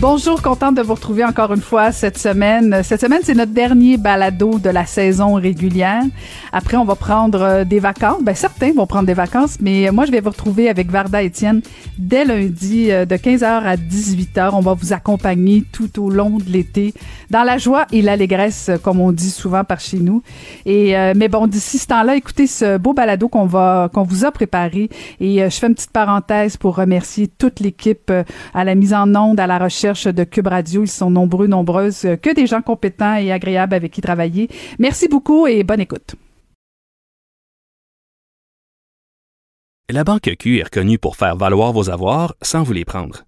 Bonjour, contente de vous retrouver encore une fois cette semaine. Cette semaine, c'est notre dernier balado de la saison régulière. Après, on va prendre euh, des vacances. Ben, certains vont prendre des vacances, mais moi, je vais vous retrouver avec Varda Étienne dès lundi euh, de 15h à 18h. On va vous accompagner tout au long de l'été dans la joie et l'allégresse, comme on dit souvent par chez nous. Et, euh, mais bon, d'ici ce temps-là, écoutez ce beau balado qu'on va, qu'on vous a préparé. Et je fais une petite parenthèse pour remercier toute l'équipe à la mise en onde, à la recherche de Cube Radio. Ils sont nombreux, nombreuses, que des gens compétents et agréables avec qui travailler. Merci beaucoup et bonne écoute. La Banque Q est reconnue pour faire valoir vos avoirs sans vous les prendre.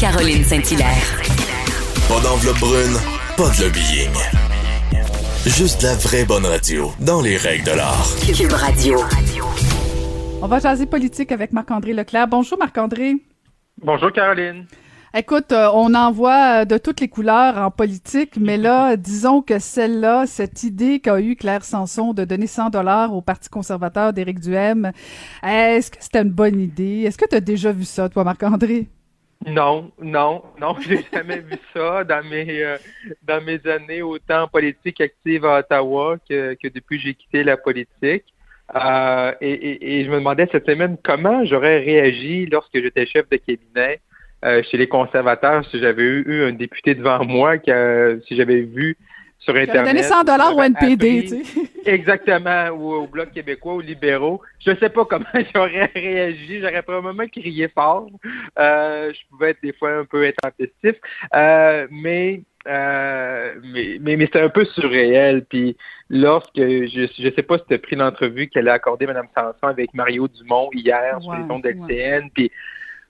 Caroline Saint-Hilaire. Pas d'enveloppe brune, pas de lobbying. Juste la vraie bonne radio, dans les règles de l'art. Cube Radio. On va jaser politique avec Marc-André Leclerc. Bonjour Marc-André. Bonjour Caroline. Écoute, euh, on en voit de toutes les couleurs en politique, mais là, disons que celle-là, cette idée qu'a eu Claire Sanson de donner 100 dollars au Parti conservateur d'Éric Duhem, est-ce que c'était une bonne idée? Est-ce que tu as déjà vu ça, toi, Marc-André? Non, non, non, j'ai jamais vu ça dans mes euh, dans mes années autant politique active à Ottawa que, que depuis que j'ai quitté la politique. Euh, et, et, et, je me demandais cette semaine comment j'aurais réagi lorsque j'étais chef de cabinet euh, chez les conservateurs si j'avais eu, eu, un député devant moi, que, si j'avais vu sur Internet. donné 100 dollars au NPD, tu sais. Exactement, ou au Bloc québécois, aux libéraux. Je ne sais pas comment j'aurais réagi. J'aurais probablement crié fort. Euh, je pouvais être des fois un peu intempestif. Euh, mais, euh, mais, mais, mais c'est un peu surréel. Puis lorsque, je ne sais pas si tu as pris l'entrevue qu'elle a accordée, Mme Sanson, avec Mario Dumont hier sur les ondes d'LCN. Puis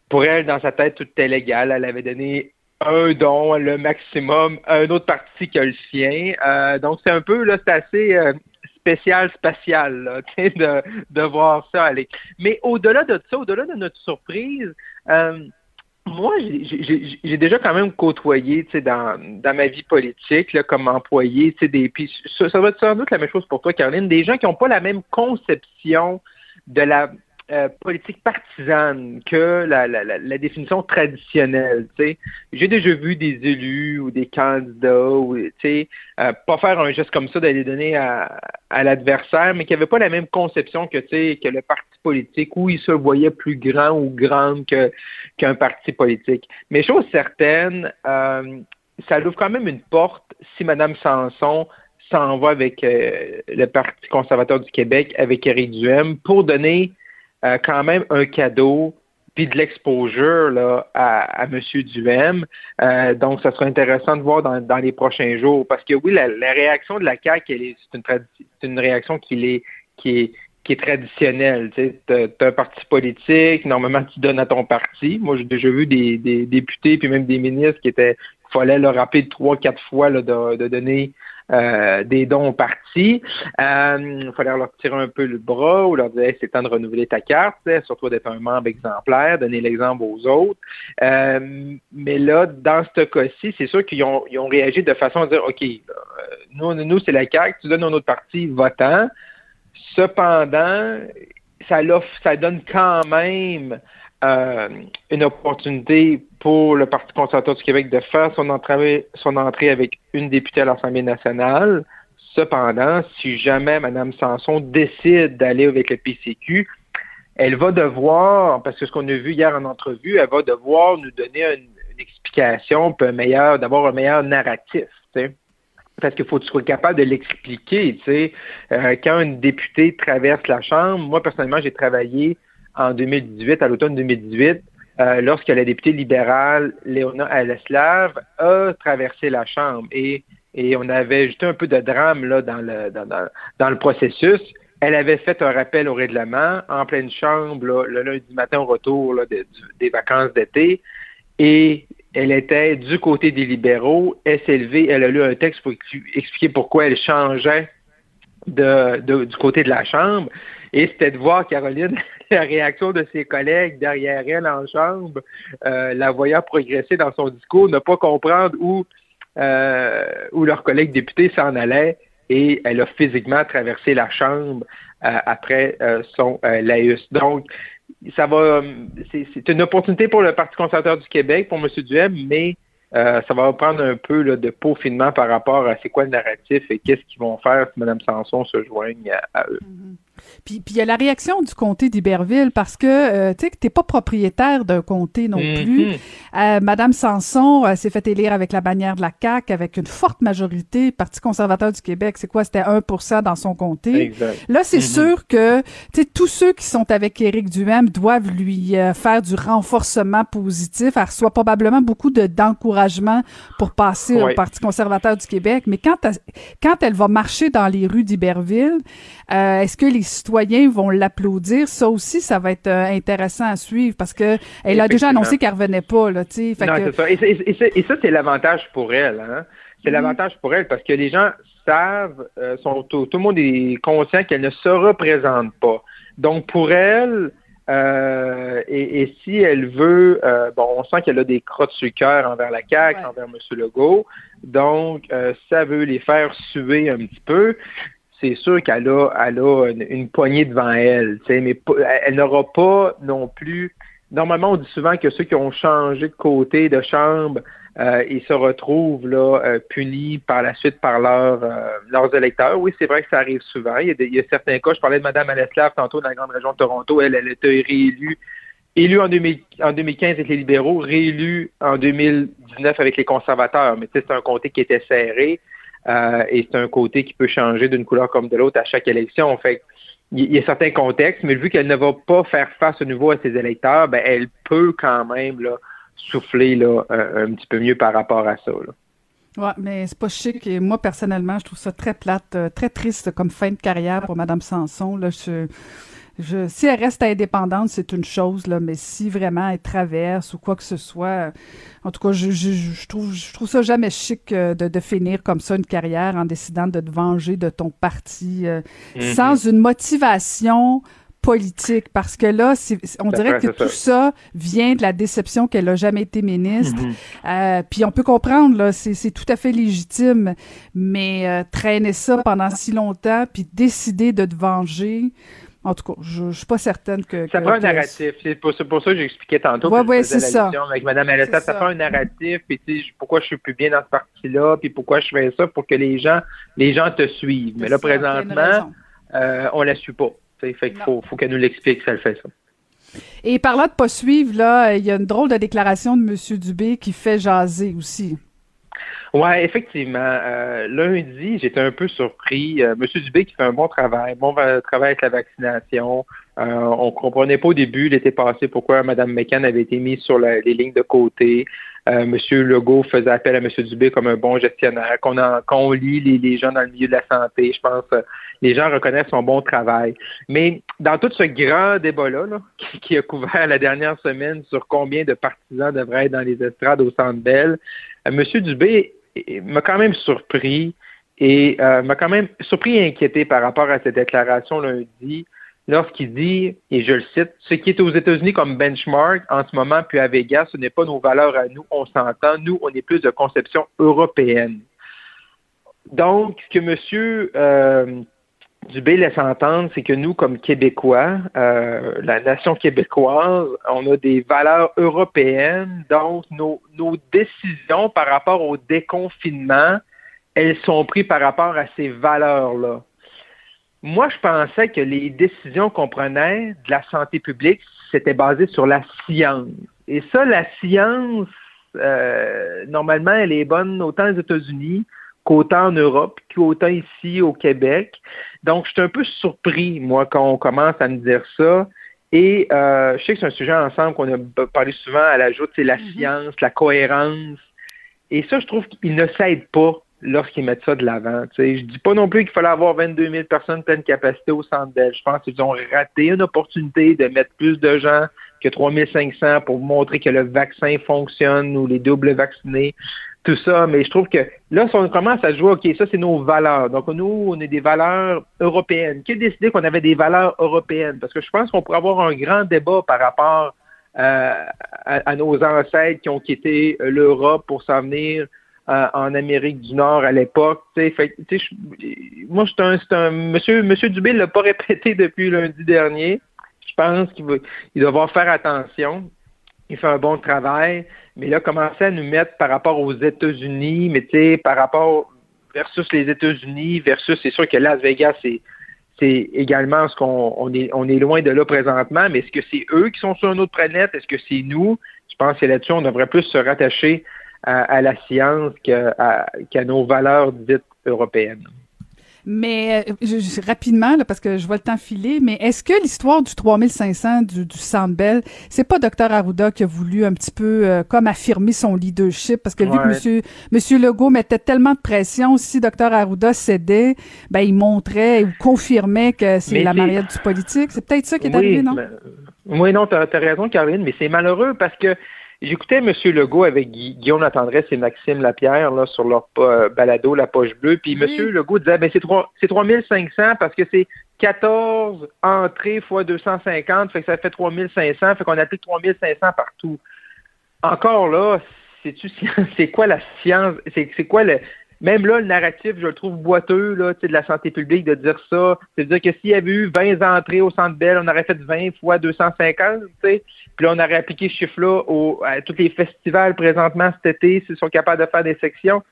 pour elle, dans sa tête, tout était légal. Elle avait donné un don, le maximum, un autre parti que le sien. Euh, donc, c'est un peu, là, c'est assez euh, spécial, spatial, là, de, de voir ça aller. Mais au-delà de ça, au-delà de notre surprise, euh, moi, j'ai déjà quand même côtoyé, dans, dans ma vie politique, là, comme employé, des, puis ça, ça va être sans doute la même chose pour toi, Caroline, des gens qui n'ont pas la même conception de la euh, politique partisane que la, la, la, la définition traditionnelle. J'ai déjà vu des élus ou des candidats ou euh, pas faire un geste comme ça d'aller donner à, à l'adversaire, mais qui n'avaient pas la même conception que, que le parti politique, où ils se voyaient plus grand ou grande que, qu'un parti politique. Mais chose certaine, euh, ça ouvre quand même une porte si Mme Sanson s'en va avec euh, le Parti conservateur du Québec, avec Éric Duhem, pour donner quand même un cadeau puis de l'exposure là, à, à M. Duhem. Euh, donc, ça sera intéressant de voir dans, dans, les prochains jours. Parce que oui, la, la réaction de la CAQ, c'est une, une réaction qui qui est, qui est traditionnelle. Tu as, un parti politique, normalement tu donnes à ton parti. Moi, j'ai déjà vu des, des, députés puis même des ministres qui étaient il fallait leur rappeler trois, quatre fois là, de, de donner euh, des dons partis. Euh, il fallait leur tirer un peu le bras ou leur dire c'est temps de renouveler ta carte, surtout d'être un membre exemplaire, donner l'exemple aux autres. Euh, mais là, dans ce cas-ci, c'est sûr qu'ils ont, ont réagi de façon à dire OK, nous, nous c'est la carte, tu donnes à notre parti votant. Cependant, ça, ça donne quand même euh, une opportunité pour le Parti conservateur du Québec de faire son entrée, avec une députée à l'Assemblée nationale. Cependant, si jamais Mme Sanson décide d'aller avec le PCQ, elle va devoir, parce que ce qu'on a vu hier en entrevue, elle va devoir nous donner une, explication, puis un meilleur, d'avoir un meilleur narratif. Parce qu'il faut que tu capable de l'expliquer. Euh, quand une députée traverse la Chambre, moi personnellement, j'ai travaillé en 2018, à l'automne 2018, euh, lorsque la députée libérale Léona Aleslav a traversé la Chambre et, et on avait juste un peu de drame là, dans, le, dans, dans, le processus. Elle avait fait un rappel au règlement en pleine chambre le lundi matin au retour là, des vacances d'été et elle était du côté des libéraux. Levée, elle a lu un texte pour expliquer pourquoi elle changeait du côté de la Chambre. Et c'était de voir Caroline la réaction de ses collègues derrière elle en chambre, euh, la voyant progresser dans son discours, ne pas comprendre où, euh, où leur collègue député s'en allait et elle a physiquement traversé la chambre euh, après son laïus. Donc, ça va, c'est une opportunité pour le Parti conservateur du Québec, pour M. Duhem, mais ça va prendre un peu là, de peaufinement par rapport à c'est quoi le narratif et qu'est-ce qu'ils vont faire si Mme Sanson se joigne à, eux. Mm-hmm. Puis il y a la réaction du comté d'Iberville parce que euh, tu sais que t'es pas propriétaire d'un comté non mm-hmm. plus. Euh, Madame Sanson euh, s'est fait élire avec la bannière de la CAQ avec une forte majorité. Parti conservateur du Québec, c'est quoi? C'était 1% dans son comté. Exact. Là, c'est mm-hmm. sûr que tu sais tous ceux qui sont avec Éric Duhem doivent lui faire du renforcement positif. Elle reçoit probablement beaucoup de d'encouragement pour passer au Parti conservateur du Québec. Mais quand quand elle va marcher dans les rues d'Iberville, est-ce que les citoyens vont l'applaudir. Ça aussi, ça va être euh, intéressant à suivre parce que elle a déjà annoncé qu'elle revenait pas, là, tu sais. Non, c'est ça. Et, ça, c'est l'avantage pour elle, hein. C'est mm-hmm. l'avantage pour elle parce que les gens savent, euh, sont, tout, le monde est conscient qu'elle ne se représente pas. Donc, pour elle, euh, et, si elle veut, bon, on sent qu'elle a des crottes sur le cœur envers la CAQ, envers M. Legault. Donc, ça veut les faire suer un petit peu c'est sûr qu'elle a, elle a une, poignée devant elle, mais elle n'aura pas non plus. Normalement, on dit souvent que ceux qui ont changé de côté de chambre, euh, ils se retrouvent là euh, punis par la suite par leur, euh, leurs électeurs. Oui, c'est vrai que ça arrive souvent. Il y, a certains cas. Je parlais de Mme Aleslav tantôt dans la grande région de Toronto. Elle, elle été réélue élue en, 2015 avec les libéraux, réélue en 2019 avec les conservateurs. Mais c'est un comté qui était serré. Euh, et c'est un côté qui peut changer d'une couleur comme de l'autre à chaque élection. Fait il y a certains contextes, mais vu qu'elle ne va pas faire face à nouveau à ses électeurs, ben, elle peut quand même là, souffler là, un, petit peu mieux par rapport à ça. Là. Ouais, mais c'est pas chic. Moi, personnellement, je trouve ça très plate, euh, très triste comme fin de carrière pour Mme Sanson. Là, je, je, si elle reste indépendante, c'est une chose, là, mais si vraiment elle traverse ou quoi que ce soit, en tout cas, je, je, je trouve, je trouve ça jamais chic euh, de, de, finir comme ça une carrière en décidant de te venger de ton parti euh, mm-hmm. sans une motivation politique parce que là, on dirait que tout ça. vient de la déception qu'elle a jamais été ministre. Mm-hmm. euh, puis on peut comprendre là, c'est tout à fait légitime, mais euh, traîner ça pendant si longtemps puis décider de te venger, En tout cas, je, je suis pas certaine que. Ça que- prend un que- narratif. C'est pour, ça que j'expliquais tantôt. Ouais, faisais c'est ça. Avec Mme Alessa, ça ça. prend un narratif. Puis tu sais, pourquoi je suis plus bien dans ce parti-là, puis pourquoi je fais ça pour que les gens, les gens te suivent. Mais là, ça, présentement, euh, on la suit pas. Fait qu'il faut, faut qu'elle nous l'explique si elle fait ça. Et parlant de pas suivre, là, il y a une drôle de déclaration de M. Dubé qui fait jaser aussi. Ouais, effectivement. Euh, lundi, j'étais un peu surpris. Euh, Monsieur Dubé qui fait un bon travail, bon va- travail avec la vaccination. Euh, on comprenait pas au début l'été passé pourquoi Mme McCann avait été mise sur les lignes de côté. Euh, Monsieur Legault faisait appel à Monsieur Dubé comme un bon gestionnaire. Qu'on qu'on lit les, gens dans le milieu de la santé, je pense euh, les gens reconnaissent son bon travail. Mais dans tout ce grand débat-là, là, qui, qui a couvert la dernière semaine sur combien de partisans devraient être dans les estrades au Centre Bell, euh, Monsieur Dubé m'a quand même surpris et euh, m'a quand même surpris et inquiété par rapport à cette déclaration lundi lorsqu'il dit, et je le cite, ce qui est aux États-Unis comme benchmark en ce moment, puis à Vegas, ce n'est pas nos valeurs à nous, on s'entend, nous, on est plus de conception européenne. Donc, ce que M. Euh, Dubé laisse entendre, c'est que nous, comme Québécois, euh, la nation québécoise, on a des valeurs européennes, donc nos, nos décisions par rapport au déconfinement, elles sont prises par rapport à ces valeurs-là. Moi, je pensais que les décisions qu'on prenait de la santé publique, c'était basé sur la science. Et ça, la science, euh, normalement, elle est bonne autant aux États-Unis qu'autant en Europe, qu'autant ici au Québec. Donc, je suis un peu surpris, moi, quand on commence à me dire ça. Et euh, je sais que c'est un sujet ensemble qu'on a parlé souvent à l'ajout, c'est la science, la cohérence. Et ça, je trouve qu'ils ne s'aident pas lorsqu'ils mettent ça de l'avant. Je dis pas non plus qu'il fallait avoir 22 000 personnes pleine capacité au centre Bell. Je pense qu'ils ont raté une opportunité de mettre plus de gens que 3 500 pour montrer que le vaccin fonctionne ou les doubles vaccinés, tout ça. Mais je trouve que là, si on commence à jouer, OK, ça, c'est nos valeurs. Donc, nous, on est des valeurs européennes. Qui a décidé qu'on avait des valeurs européennes? Parce que je pense qu'on pourrait avoir un grand débat par rapport euh, à, à nos ancêtres qui ont quitté euh, l'Europe pour s'en venir euh, en Amérique du Nord à l'époque. Moi, c'est un, un monsieur, monsieur Dubé l'a pas répété depuis lundi dernier. Je pense qu'il va, il devoir faire attention. Il fait un bon travail, mais là, commencer à nous mettre par rapport aux États-Unis, mais tu sais, par rapport versus les États-Unis, versus, c'est sûr que Las Vegas, c'est c'est également ce qu'on on est, on est loin de là présentement, mais est-ce que c'est eux qui sont sur une autre planète? Est-ce que c'est nous? Je pense que là-dessus, on devrait plus se rattacher à, à la science qu'à nos valeurs dites européennes. Mais euh, je- je- rapidement, là, parce que je vois le temps filer, mais est-ce que l'histoire du 3500 du, du Centre Bell, c'est pas Dr Arruda qui a voulu un petit peu euh, comme affirmer son leadership? Parce que vu que monsieur, monsieur Legault mettait tellement de pression, si Dr Arruda cédait, ben il montrait ou confirmait que c'est la mariette du politique. C'est peut-être ça qui est oui, arrivé, non? oui, non, tu as, raison, Caroline, mais c'est malheureux parce que j'écoutais M. Legault avec Guillaume Latendresse et Maxime Lapierre là, sur leur euh, balado La Poche Bleue, puis Oui. M. Legault disait ben, c'est trois- c'est 3500 parce que c'est 14 entrées fois 250, fait que ça fait 3500, fait qu'on applique 3500 partout. Encore là, c'est quoi la science, c'est c'est quoi le même là, le narratif, je le trouve boiteux là, tu sais, de la santé publique de dire ça. C'est-à-dire que s'il y avait eu 20 entrées au Centre Bell, on aurait fait 20 fois 250, tu sais. Puis là, on aurait appliqué ce chiffre-là à tous les festivals présentement cet été, s'ils sont capables de faire des sections.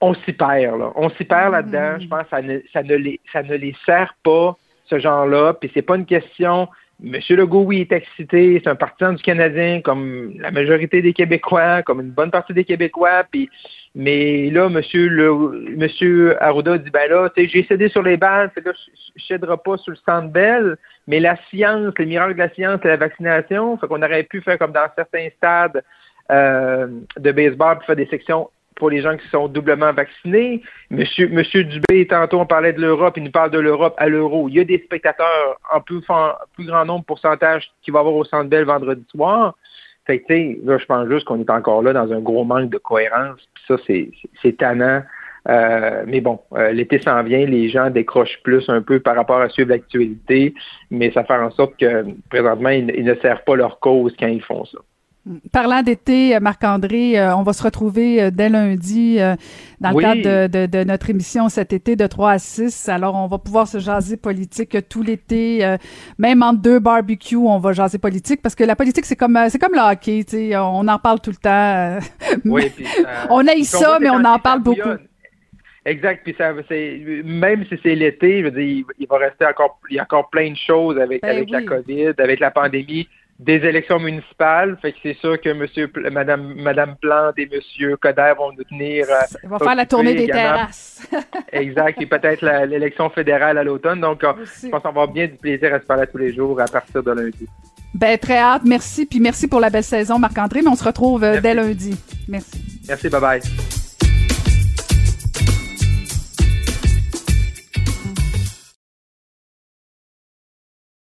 On s'y perd, là. On s'y perd là-dedans. Je pense que ça ne, ça, ne les, ça ne les sert pas, ce genre-là. Puis c'est pas une question. Monsieur Legault, oui, est excité. C'est un partisan du Canadien, comme la majorité des Québécois, comme une bonne partie des Québécois. Puis, mais là, Monsieur, le, Monsieur Arruda dit, ben là, j'ai cédé sur les balles, que là, je pas sur le Centre Bell. Mais la science, les miracles de la science, c'est la vaccination. Fait qu'on aurait pu faire comme dans certains stades euh, de baseball, puis faire des sections pour les gens qui sont doublement vaccinés. Monsieur, Monsieur Dubé, tantôt, on parlait de l'Europe, il nous parle de l'Europe à l'euro. Il y a des spectateurs en plus, plus grand nombre pourcentage qui va avoir au Centre Bell vendredi soir. Fait que, là, je pense juste qu'on est encore là dans un gros manque de cohérence. Puis ça, c'est c'est- tannant. Euh, mais bon, euh, l'été s'en vient, les gens décrochent plus un peu par rapport à suivre l'actualité, mais ça fait en sorte que présentement, ils ne servent pas leur cause quand ils font ça. Parlant d'été, euh, Marc-André, euh, on va se retrouver euh, dès lundi dans le Oui. cadre de, de- de notre émission cet été de 3 à 6. Alors, on va pouvoir se jaser politique tout l'été, même entre deux barbecues, on va jaser politique parce que la politique, c'est comme c'est comme le hockey, tu sais, on en parle tout le temps. Oui, puis, euh, on puis ça, mais on en parle beaucoup. Exact, puis ça, même si c'est l'été, je veux dire, il, il va rester encore, il y a encore plein de choses avec, Ben avec la. COVID, avec la pandémie, des élections municipales. Fait que c'est sûr que Monsieur, Madame, Madame Plante et Monsieur Coder vont nous tenir. euh, On va faire la tournée des terrasses. exact, et peut-être l'élection fédérale à l'automne. Donc, euh, Aussi. je pense qu'on va avoir bien du plaisir à se parler tous les jours à partir de lundi. Ben, très hâte. Merci. Puis merci pour la belle saison, Marc-André. Mais on se retrouve euh, Merci. dès lundi. Merci. Merci, bye bye.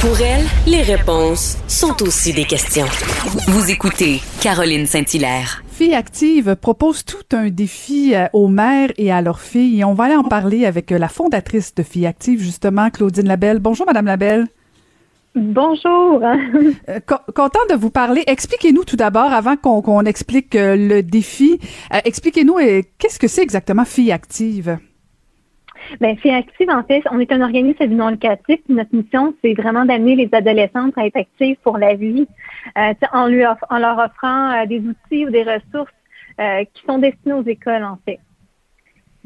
Pour elle, les réponses sont aussi des questions. Vous écoutez Caroline Saint-Hilaire. Filles Active propose tout un défi euh, aux mères et à leurs filles. Et on va aller en parler avec euh, la fondatrice de Filles Active, justement, Claudine Labelle. Bonjour, Madame Labelle. Bonjour. Euh, co- content de vous parler. Expliquez-nous tout d'abord, avant qu'on explique le défi, euh, expliquez-nous euh, qu'est-ce que c'est exactement Filles Active? Ben, Filles Active, en fait, on est un organisme à but non lucratif. puis Notre mission, c'est vraiment d'amener les adolescentes à être actives pour la vie, euh, en, leur offrant euh, des outils ou des ressources euh, qui sont destinés aux écoles, en fait.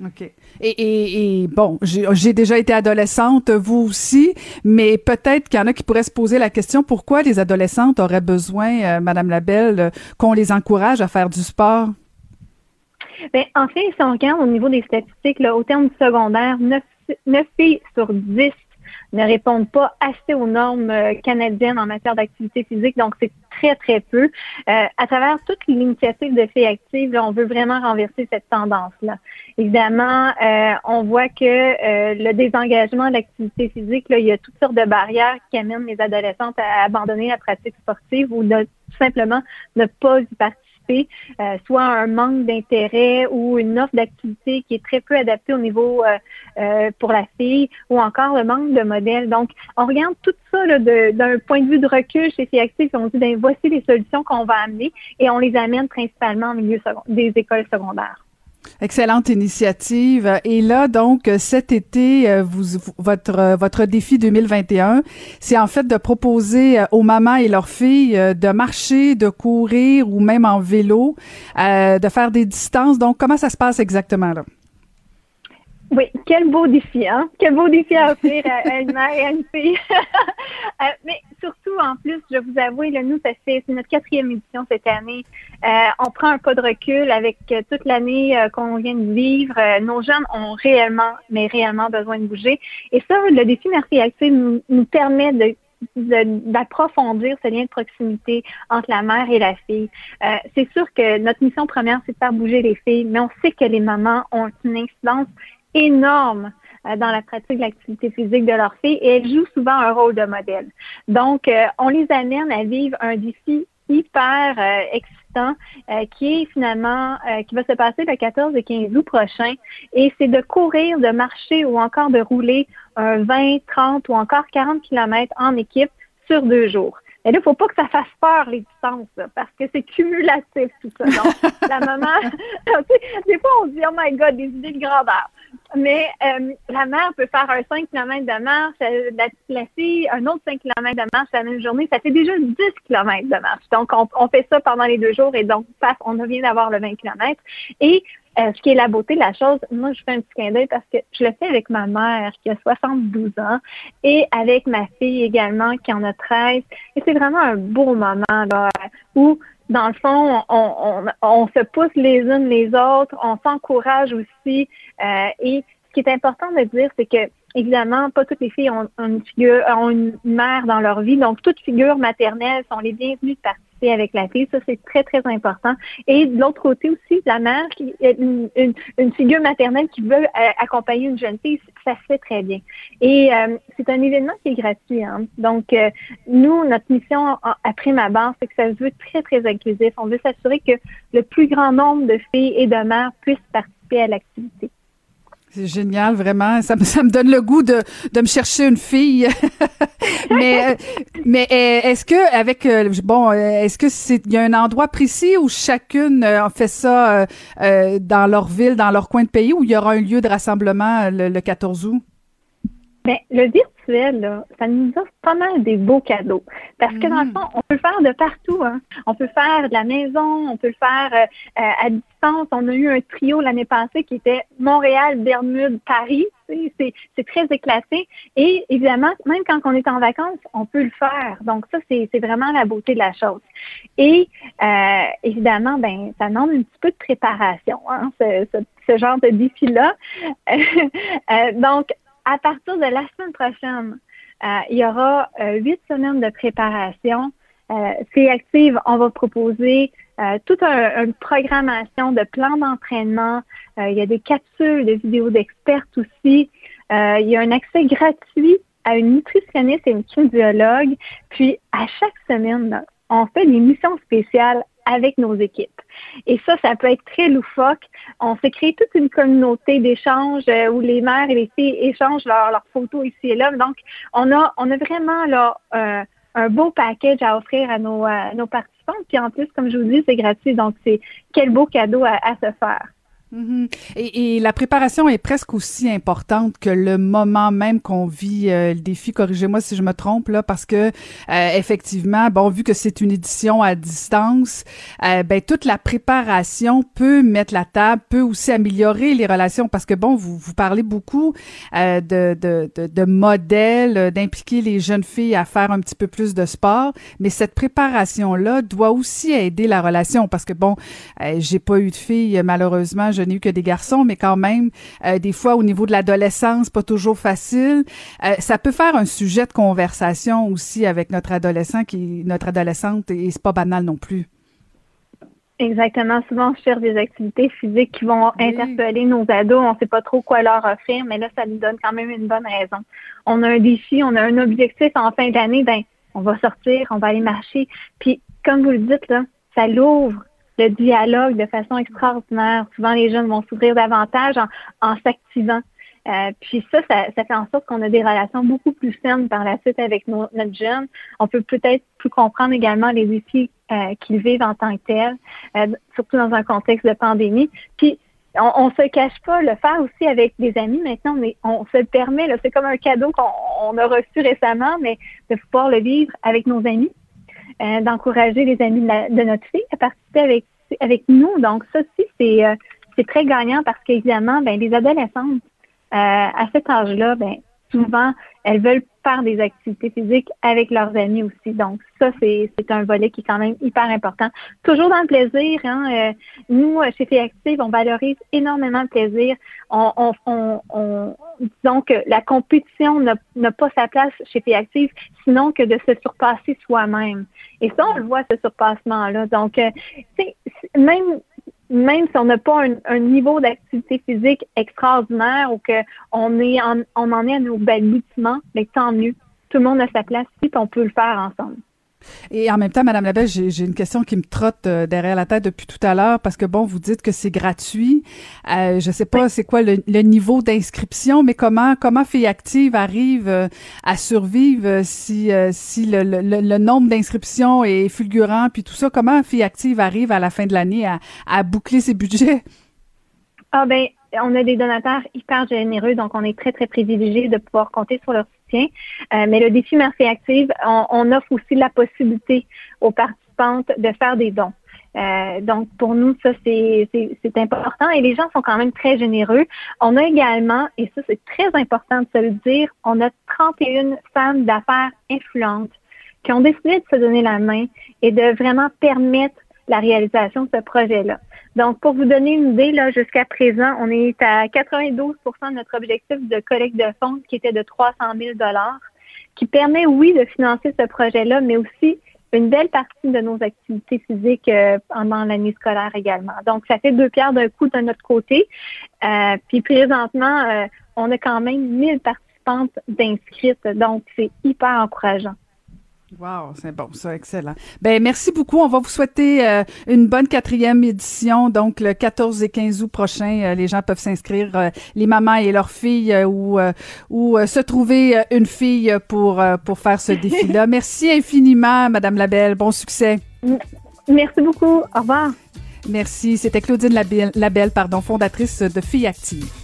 OK. Et, et, bon, j'ai déjà été adolescente, vous aussi, mais peut-être qu'il y en a qui pourraient se poser la question pourquoi les adolescentes auraient besoin, Madame Labelle, qu'on les encourage à faire du sport? Ben, en fait, si on regarde au niveau des statistiques, là, au terme du secondaire, 9, filles sur 10 ne répondent pas assez aux normes euh, canadiennes en matière d'activité physique, donc c'est très, très peu. Euh, à travers toute l'initiative de Filles actives, là, on veut vraiment renverser cette tendance-là. Évidemment, euh, on voit que euh, le désengagement de l'activité physique, là, il y a toutes sortes de barrières qui amènent les adolescentes à abandonner la pratique sportive ou de tout simplement ne pas y participer euh, soit un manque d'intérêt ou une offre d'activité qui est très peu adaptée au niveau euh, euh, pour la fille, ou encore le manque de modèles. Donc, on regarde tout ça là, d'un point de vue de recul chez Actives, puis on dit, ben, voici les solutions qu'on va amener, et on les amène principalement au milieu des écoles secondaires. Excellente initiative. Et là, donc, cet été, euh, votre, euh, votre défi 2021, c'est en fait de proposer euh, aux mamans et leurs filles de marcher, de courir ou même en vélo, de faire des distances. Donc, comment ça se passe exactement là? Oui, quel beau défi, hein? Quel beau défi à offrir à, une mère et à une fille. Euh, mais surtout, en plus, je vous avoue, là, nous, ça fait, c'est notre quatrième édition cette année. Euh, on prend un pas de recul avec euh, toute l'année euh, qu'on vient de vivre. Euh, nos jeunes ont réellement, mais réellement besoin de bouger. Et ça, le défi Merci Active nous, nous permet de de- d'approfondir ce lien de proximité entre la mère et la fille. Euh, c'est sûr que notre mission première, c'est de faire bouger les filles, mais on sait que les mamans ont une incidence énorme euh, dans la pratique de l'activité physique de leurs filles et elles jouent souvent un rôle de modèle. Donc, euh, on les amène à vivre un défi hyper euh, excitant qui est finalement, qui va se passer le 14 et 15 août prochain et c'est de courir, de marcher ou encore de rouler un 20, 30 ou encore 40 kilomètres en équipe sur deux jours. Mais là, il ne faut pas que ça fasse peur, les distances, là, parce que c'est cumulatif, tout ça. Donc, la maman, tu sais, des fois, on se dit, oh my God, des idées de grandeur. mais euh, la mère peut faire un 5 km de marche, euh, la, la fille un autre 5 km de marche la même journée. Ça fait déjà 10 km de marche. Donc, on, on fait ça pendant les deux jours et donc, paf, on vient d'avoir le 20 km. Et euh, ce qui est la beauté de la chose, moi, je fais un petit clin d'œil parce que je le fais avec ma mère qui a 72 ans et avec ma fille également qui en a 13. Et c'est vraiment un beau moment là, où dans le fond, on, on, on, se pousse les unes les autres, on s'encourage aussi. Euh, et ce qui est important de dire, c'est que évidemment, pas toutes les filles ont, une figure, ont une mère dans leur vie, donc toutes figures maternelles sont les bienvenues de avec la fille. Ça, c'est très, très important. Et de l'autre côté aussi, la mère, une, une, figure maternelle qui veut euh, accompagner une jeune fille, ça se fait très bien. Et euh, c'est un événement qui est gratuit. Hein. Donc, euh, nous, notre mission après ma base, c'est que ça se veut très, très inclusif. On veut s'assurer que le plus grand nombre de filles et de mères puissent participer à l'activité. C'est génial, vraiment. Ça me, donne le goût de, de me chercher une fille. mais euh, mais euh, est-ce que avec euh, bon, est-ce que c'est il y a un endroit précis où chacune fait ça dans leur ville, dans leur coin de pays, où il y aura un lieu de rassemblement le, le 14 août? Bien, le virtuel, là, ça nous offre pas mal des beaux cadeaux. Parce que dans le mm. fond, on peut le faire de partout. Hein. On peut faire de la maison, on peut le faire euh, à distance. On a eu un trio l'année passée qui était Montréal, Bermude, Paris. C'est très éclaté. Et évidemment, même quand on est en vacances, on peut le faire. Donc ça, c'est vraiment la beauté de la chose. Et euh, évidemment, ben, ça demande un petit peu de préparation, hein, ce, ce, ce genre de défi-là. euh, donc, à partir de la semaine prochaine, euh, il y aura euh, huit semaines de préparation. Euh, c'est active, on va proposer toute une programmation de plans d'entraînement. il y a des capsules de vidéos d'experts aussi. il y a un accès gratuit à une nutritionniste et une kinésiologue. Puis, à chaque semaine, on fait des missions spéciales avec nos équipes. Et ça, ça peut être très loufoque. On s'est créé toute une communauté d'échanges euh, où les mères et les filles échangent leurs photos ici et là. Donc, on a, on a vraiment là, euh, un beau package à offrir à nos, nos participants. Puis en plus, comme je vous dis, c'est gratuit. Donc, c'est quel beau cadeau à se faire. Mhm. et, et, la préparation est presque aussi importante que le moment même qu'on vit euh, le défi. Corrigez-moi si je me trompe là, parce que euh, effectivement, bon, vu que c'est une édition à distance, euh, ben toute la préparation peut mettre la table, peut aussi améliorer les relations, parce que bon, vous vous parlez beaucoup de, de, de, de modèles, d'impliquer les jeunes filles à faire un petit peu plus de sport, mais cette préparation là doit aussi aider la relation, parce que bon, j'ai pas eu de filles malheureusement. N'ai eu que des garçons, mais quand même, euh, des fois, au niveau de l'adolescence, pas toujours facile. Euh, ça peut faire un sujet de conversation aussi avec notre adolescent, qui notre adolescente, et c'est pas banal non plus. Exactement. Souvent, on cherche des activités physiques qui vont interpeller nos ados. On ne sait pas trop quoi leur offrir, mais là, ça nous donne quand même une bonne raison. On a un défi, on a un objectif en fin d'année, ben, on va sortir, on va aller marcher. Puis, comme vous le dites, là, ça l'ouvre le dialogue de façon extraordinaire. Souvent, les jeunes vont s'ouvrir davantage en, en s'activant. Euh, puis ça, ça, ça, fait en sorte qu'on a des relations beaucoup plus saines par la suite avec nos, notre jeune. On peut peut-être plus comprendre également les défis euh, qu'ils vivent en tant que tels, euh, surtout dans un contexte de pandémie. Puis on, on se cache pas, le faire aussi avec des amis maintenant, mais on se le permet. C'est comme un cadeau qu'on a reçu récemment, mais de pouvoir le vivre avec nos amis. Euh, d'encourager les amis de, notre fille à participer avec, avec nous. Donc, ça aussi, c'est euh, c'est très gagnant parce qu'évidemment, ben, les adolescentes, euh, à cet âge-là, ben, souvent, elles veulent faire des activités physiques avec leurs amis aussi. Donc, ça, c'est un volet qui est quand même hyper important. Toujours dans le plaisir. Hein, euh, nous, chez Filles Active, on valorise énormément le plaisir. On, on, on, on disons que la compétition n'a pas sa place chez Filles Active, sinon que de se surpasser soi-même. Et ça, on le voit, ce surpassement-là. Donc, euh, même même si on n'a pas un, niveau d'activité physique extraordinaire ou qu'on est on en est à nos balbutiements, mais tant mieux. Tout le monde a sa place puis on peut le faire ensemble. Et en même temps, Madame Labelle, j'ai une question qui me trotte euh, derrière la tête depuis tout à l'heure parce que bon, vous dites que c'est gratuit. Euh, je sais pas c'est quoi le, niveau d'inscription, mais comment comment Fille Active arrive euh, à survivre euh, si si le, le, nombre d'inscriptions est fulgurant puis tout ça? Comment Fille Active arrive à la fin de l'année à, à boucler ses budgets? Ah ben on a des donateurs hyper généreux, donc on est très, très privilégié de pouvoir compter sur leur soutien. Euh, mais le défi Merci Active, on, on, offre aussi la possibilité aux participantes de faire des dons. Euh, donc, pour nous, ça, c'est important et les gens sont quand même très généreux. On a également, et ça, c'est très important de se le dire, on a 31 femmes d'affaires influentes qui ont décidé de se donner la main et de vraiment permettre la réalisation de ce projet-là. Donc, pour vous donner une idée, là, jusqu'à présent, on est à 92% de notre objectif de collecte de fonds qui était de 300 000 qui permet, oui, de financer ce projet-là, mais aussi une belle partie de nos activités physiques euh, pendant l'année scolaire également. Donc, ça fait deux pierres d'un coup de notre côté. Euh, puis présentement, euh, on a quand même 1000 participantes d'inscrites, donc c'est hyper encourageant. Wow, c'est bon, ça, excellent. Ben merci beaucoup. On va vous souhaiter euh, une bonne quatrième édition. Donc le 14 et 15 août prochain, euh, les gens peuvent s'inscrire, euh, les mamans et leurs filles, ou ou se trouver une fille pour pour faire ce défi-là. merci infiniment, Madame Labelle. Bon succès. Merci beaucoup. Au revoir. Merci. C'était Claudine Labelle, Labelle, pardon, fondatrice de Filles Actives.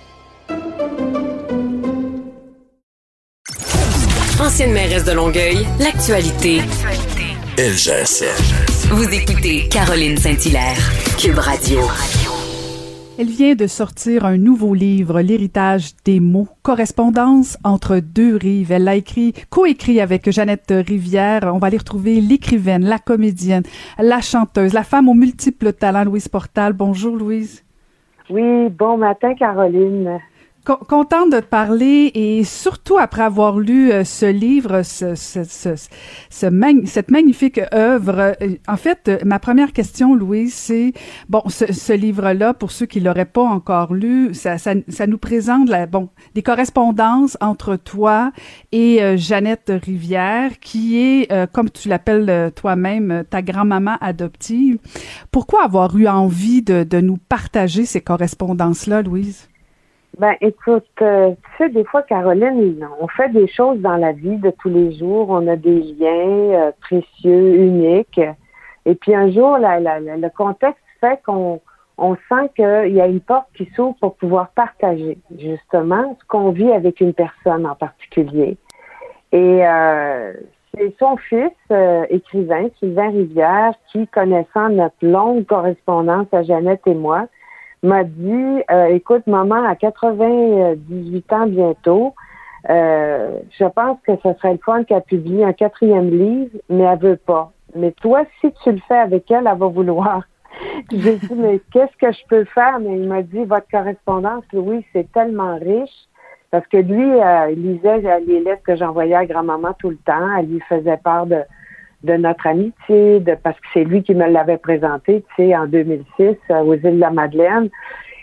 Ancienne mairesse de Longueuil, l'actualité. LGSN. Vous écoutez Caroline Saint-Hilaire, Cube Radio. Elle vient de sortir un nouveau livre, L'héritage des mots, correspondance entre deux rives. Elle l'a écrit, coécrit avec Jeannette Rivière. On va aller retrouver l'écrivaine, la comédienne, la chanteuse, la femme aux multiples talents, Louise Portal. Bonjour, Louise. Oui, bon matin, Caroline. Contente de te parler et surtout après avoir lu euh, ce livre, ce, ce, ce, cette magnifique œuvre. Euh, en fait, euh, ma première question, Louise, c'est bon, ce, livre-là, pour ceux qui l'auraient pas encore lu, ça, ça, ça, nous présente la, bon des correspondances entre toi et Jeannette Rivière, qui est, comme tu l'appelles toi-même, ta grand-maman adoptive. Pourquoi avoir eu envie de, de nous partager ces correspondances-là, Louise? Ben, écoute, euh, tu sais, des fois, Caroline, on fait des choses dans la vie de tous les jours. On a des liens euh, précieux, uniques. Et puis un jour, la, le contexte fait qu'on on sent qu'il y a une porte qui s'ouvre pour pouvoir partager justement ce qu'on vit avec une personne en particulier. Et euh, c'est son fils, euh, écrivain, Sylvain Rivière, qui, connaissant notre longue correspondance à Jeannette et moi, m'a dit euh, écoute, maman a 98 ans bientôt. Euh, je pense que ce serait le fun qu'elle publie un quatrième livre, mais elle veut pas. Mais toi, si tu le fais avec elle, elle va vouloir. J'ai dit, mais qu'est-ce que je peux faire? Mais il m'a dit, votre correspondance, Louis, c'est tellement riche. Parce que lui, euh, il lisait les lettres que j'envoyais à grand-maman tout le temps. Elle lui faisait part de, de notre amitié, de, parce que c'est lui qui me l'avait présenté, tu sais, en 2006 euh, aux îles de la Madeleine.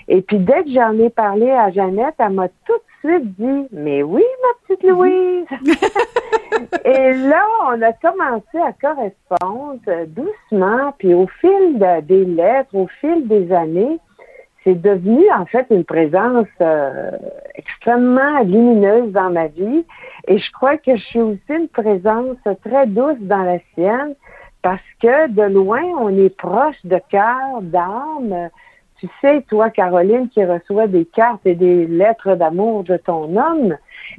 Et puis dès que j'en ai parlé à Jeannette, elle m'a tout de suite dit Mais oui, ma petite Louise. Et là, on a commencé à correspondre doucement, puis au fil des lettres, au fil des années, c'est devenu en fait une présence euh, extrêmement lumineuse dans ma vie. Et je crois que je suis aussi une présence très douce dans la sienne parce que de loin, on est proche de cœur, d'âme. Tu sais, toi, Caroline, qui reçoit des cartes et des lettres d'amour de ton homme,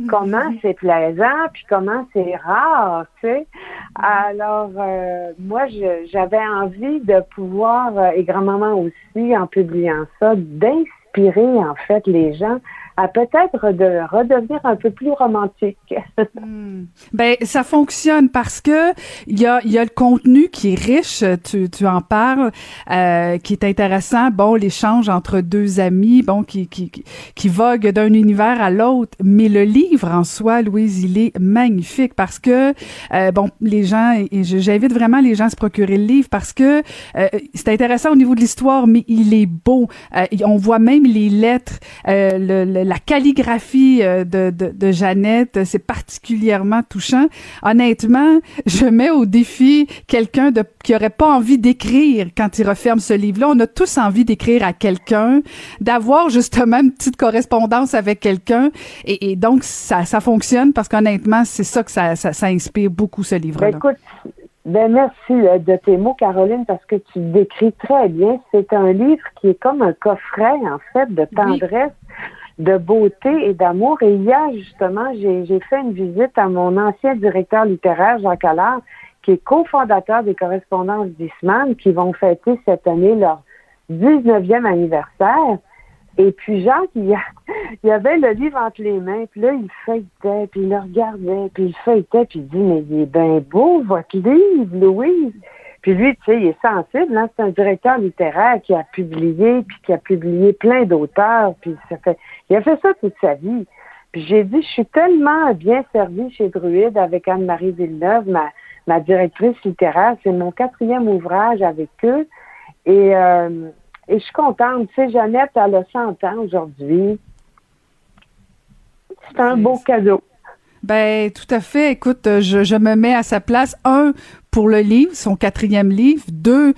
comment c'est plaisant, puis comment c'est rare, tu sais. Alors, euh, moi, j'avais envie de pouvoir, euh, et grand-maman aussi, en publiant ça, d'inspirer, en fait, les gens peut-être de redevenir un peu plus romantiques. Ben, ça fonctionne parce que il y a, le contenu qui est riche, tu, en parles, euh, qui est intéressant. Bon, l'échange entre deux amis, bon, qui, vogue d'un univers à l'autre. Mais le livre en soi, Louise, il est magnifique parce que, euh, bon, les gens, et j'invite vraiment les gens à se procurer le livre parce que euh, c'est intéressant au niveau de l'histoire, mais il est beau. On voit même les lettres, le- le- la calligraphie euh, de, de, de Jeannette, c'est particulièrement touchant. Honnêtement, je mets au défi quelqu'un de qui aurait pas envie d'écrire quand il referme ce livre-là. On a tous envie d'écrire à quelqu'un, d'avoir justement une petite correspondance avec quelqu'un, et, et donc ça, ça fonctionne parce qu'honnêtement, c'est ça que ça, ça, ça inspire beaucoup ce Ben, livre-là. écoute, ben merci euh, de tes mots, Caroline, parce que tu décris très bien. C'est un livre qui est comme un coffret, en fait, de tendresse, de beauté et d'amour. Et hier, justement, j'ai fait une visite à mon ancien directeur littéraire, Jacques Allard, qui est cofondateur des correspondances d'Isman, qui vont fêter cette année leur 19e anniversaire. Et puis Jacques, il, a, il avait le livre entre les mains, puis là, il feuilletait, puis il le regardait, puis il feuilletait, puis il dit, mais il est bien beau, votre livre, Louise. Puis lui, tu sais, il est sensible, hein? c'est un directeur littéraire qui a publié, puis qui a publié plein d'auteurs, puis ça fait, il a fait ça toute sa vie. Puis j'ai dit, je suis tellement bien servie chez Druide avec Anne-Marie Villeneuve, ma, ma directrice littéraire. C'est mon quatrième ouvrage avec eux. Et, euh, et je suis contente. Tu sais, Jeannette, elle a 100 ans aujourd'hui. C'est un beau cadeau. Ben, tout à fait. Écoute, je, je me mets à sa place. Un, pour le livre, son quatrième livre. Deux,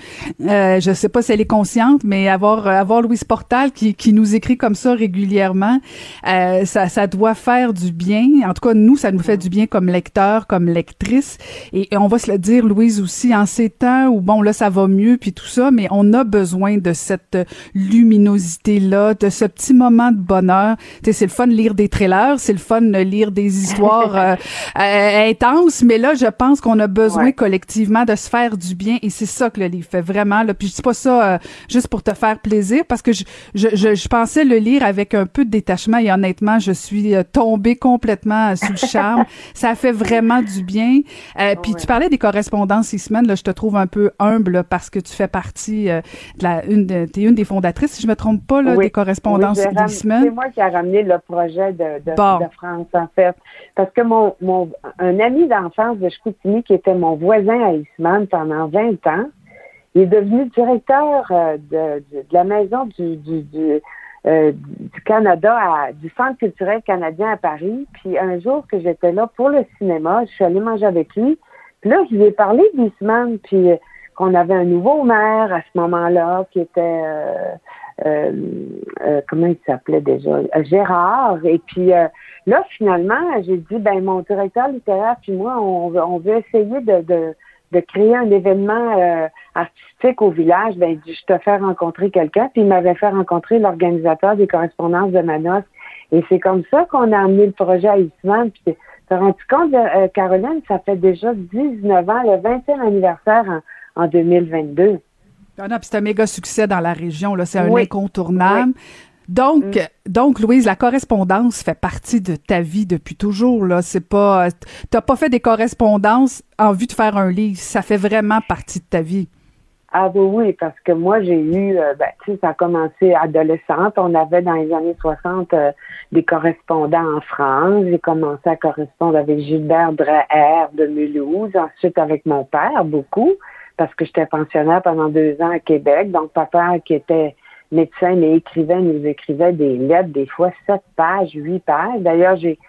euh, je sais pas si elle est consciente, mais avoir euh, avoir Louise Portal qui, qui nous écrit comme ça régulièrement, euh, ça, ça doit faire du bien. En tout cas, nous, ça nous fait du bien comme lecteur, comme lectrice. Et, et on va se le dire, Louise aussi, en ces temps où bon là ça va mieux puis tout ça, mais on a besoin de cette luminosité là, de ce petit moment de bonheur. Tu sais, c'est le fun de lire des trailers, c'est le fun de lire des histoires euh, euh, intenses, mais là, je pense qu'on a besoin Ouais. collectivement de se faire du bien et c'est ça que le livre fait vraiment. Là. Puis je dis pas ça euh, juste pour te faire plaisir parce que je, je, je, je pensais le lire avec un peu de détachement et honnêtement, je suis euh, tombée complètement euh, sous le charme. ça fait vraiment du bien. Euh, Puis tu parlais des correspondances Eastman, là, je te trouve un peu humble là, parce que tu fais partie euh, de la une de, t'es une des fondatrices, si je me trompe pas, là, Oui. des correspondances Oui, ram- d'Eastman. C'est moi qui ai ramené le projet de, de, Bon. de France, en fait. Parce que mon, mon un ami d'enfance de Chicoutimi, qui était mon voisin à Eastman pendant 20 ans, il est devenu directeur euh, de, la maison euh, du Canada, à, du Centre culturel canadien à Paris. Puis un jour que j'étais là pour le cinéma, je suis allée manger avec lui. Puis là, je lui ai parlé d'Eastman, puis euh, qu'on avait un nouveau maire à ce moment-là, qui était... euh, euh, comment il s'appelait déjà? Euh, Gérard. Et puis là, finalement, j'ai dit, ben mon directeur littéraire puis moi, on, veut- on veut essayer de, créer un événement artistique au village. Ben, je te fais rencontrer quelqu'un. Puis il m'avait fait rencontrer l'organisateur des correspondances de Manos. Et c'est comme ça qu'on a amené le projet à Eastman. Puis t'as rendu compte, Caroline, ça fait déjà 19 ans, le 20e anniversaire en, en 2022. Ah non, puis c'est un méga succès dans la région, là. C'est un Oui. incontournable. Donc, donc, Louise, la correspondance fait partie de ta vie depuis toujours, là. C'est pas, t'as pas fait des correspondances en vue de faire un livre. Ça fait vraiment partie de ta vie. Ah oui, oui, parce que moi, j'ai eu, euh, ben, tu sais, ça a commencé adolescente. On avait dans les années 60 euh, des correspondants en France. J'ai commencé à correspondre avec Gilbert Dreher de Mulhouse, ensuite avec mon père, beaucoup, parce que j'étais pensionnaire pendant deux ans à Québec. Donc, papa, qui était médecin, mais écrivait, nous écrivait des lettres, des fois sept pages, huit pages. D'ailleurs, j'ai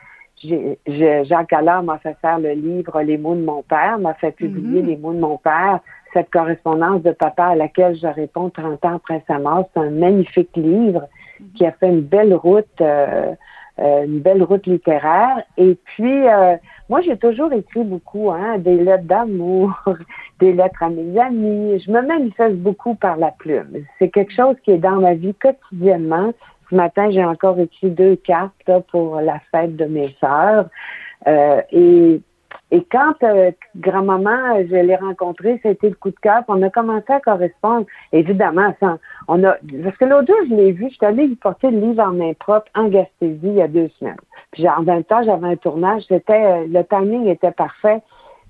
j'ai- Jacques Allard m'a fait faire le livre Les mots de mon père, m'a fait publier Les mots de mon père, cette correspondance de papa à laquelle je réponds 30 ans après sa mort. C'est un magnifique livre qui a fait une belle route, euh, une belle route littéraire. Et puis, euh, moi, j'ai toujours écrit beaucoup, hein, des lettres d'amour, des lettres à mes amis. Je me manifeste beaucoup par la plume. C'est quelque chose qui est dans ma vie quotidiennement. ce matin, j'ai encore écrit deux cartes pour la fête de mes sœurs. Euh, et, et quand euh, grand-maman, je l'ai rencontrée, c'était le coup de cœur. On a commencé à correspondre. Évidemment, ça, on a parce que l'autre jour, je l'ai vu, je suis allée lui porter le livre en main propre en Gaspésie il y a deux semaines. Puis en même temps, j'avais un tournage, c'était euh, le timing était parfait.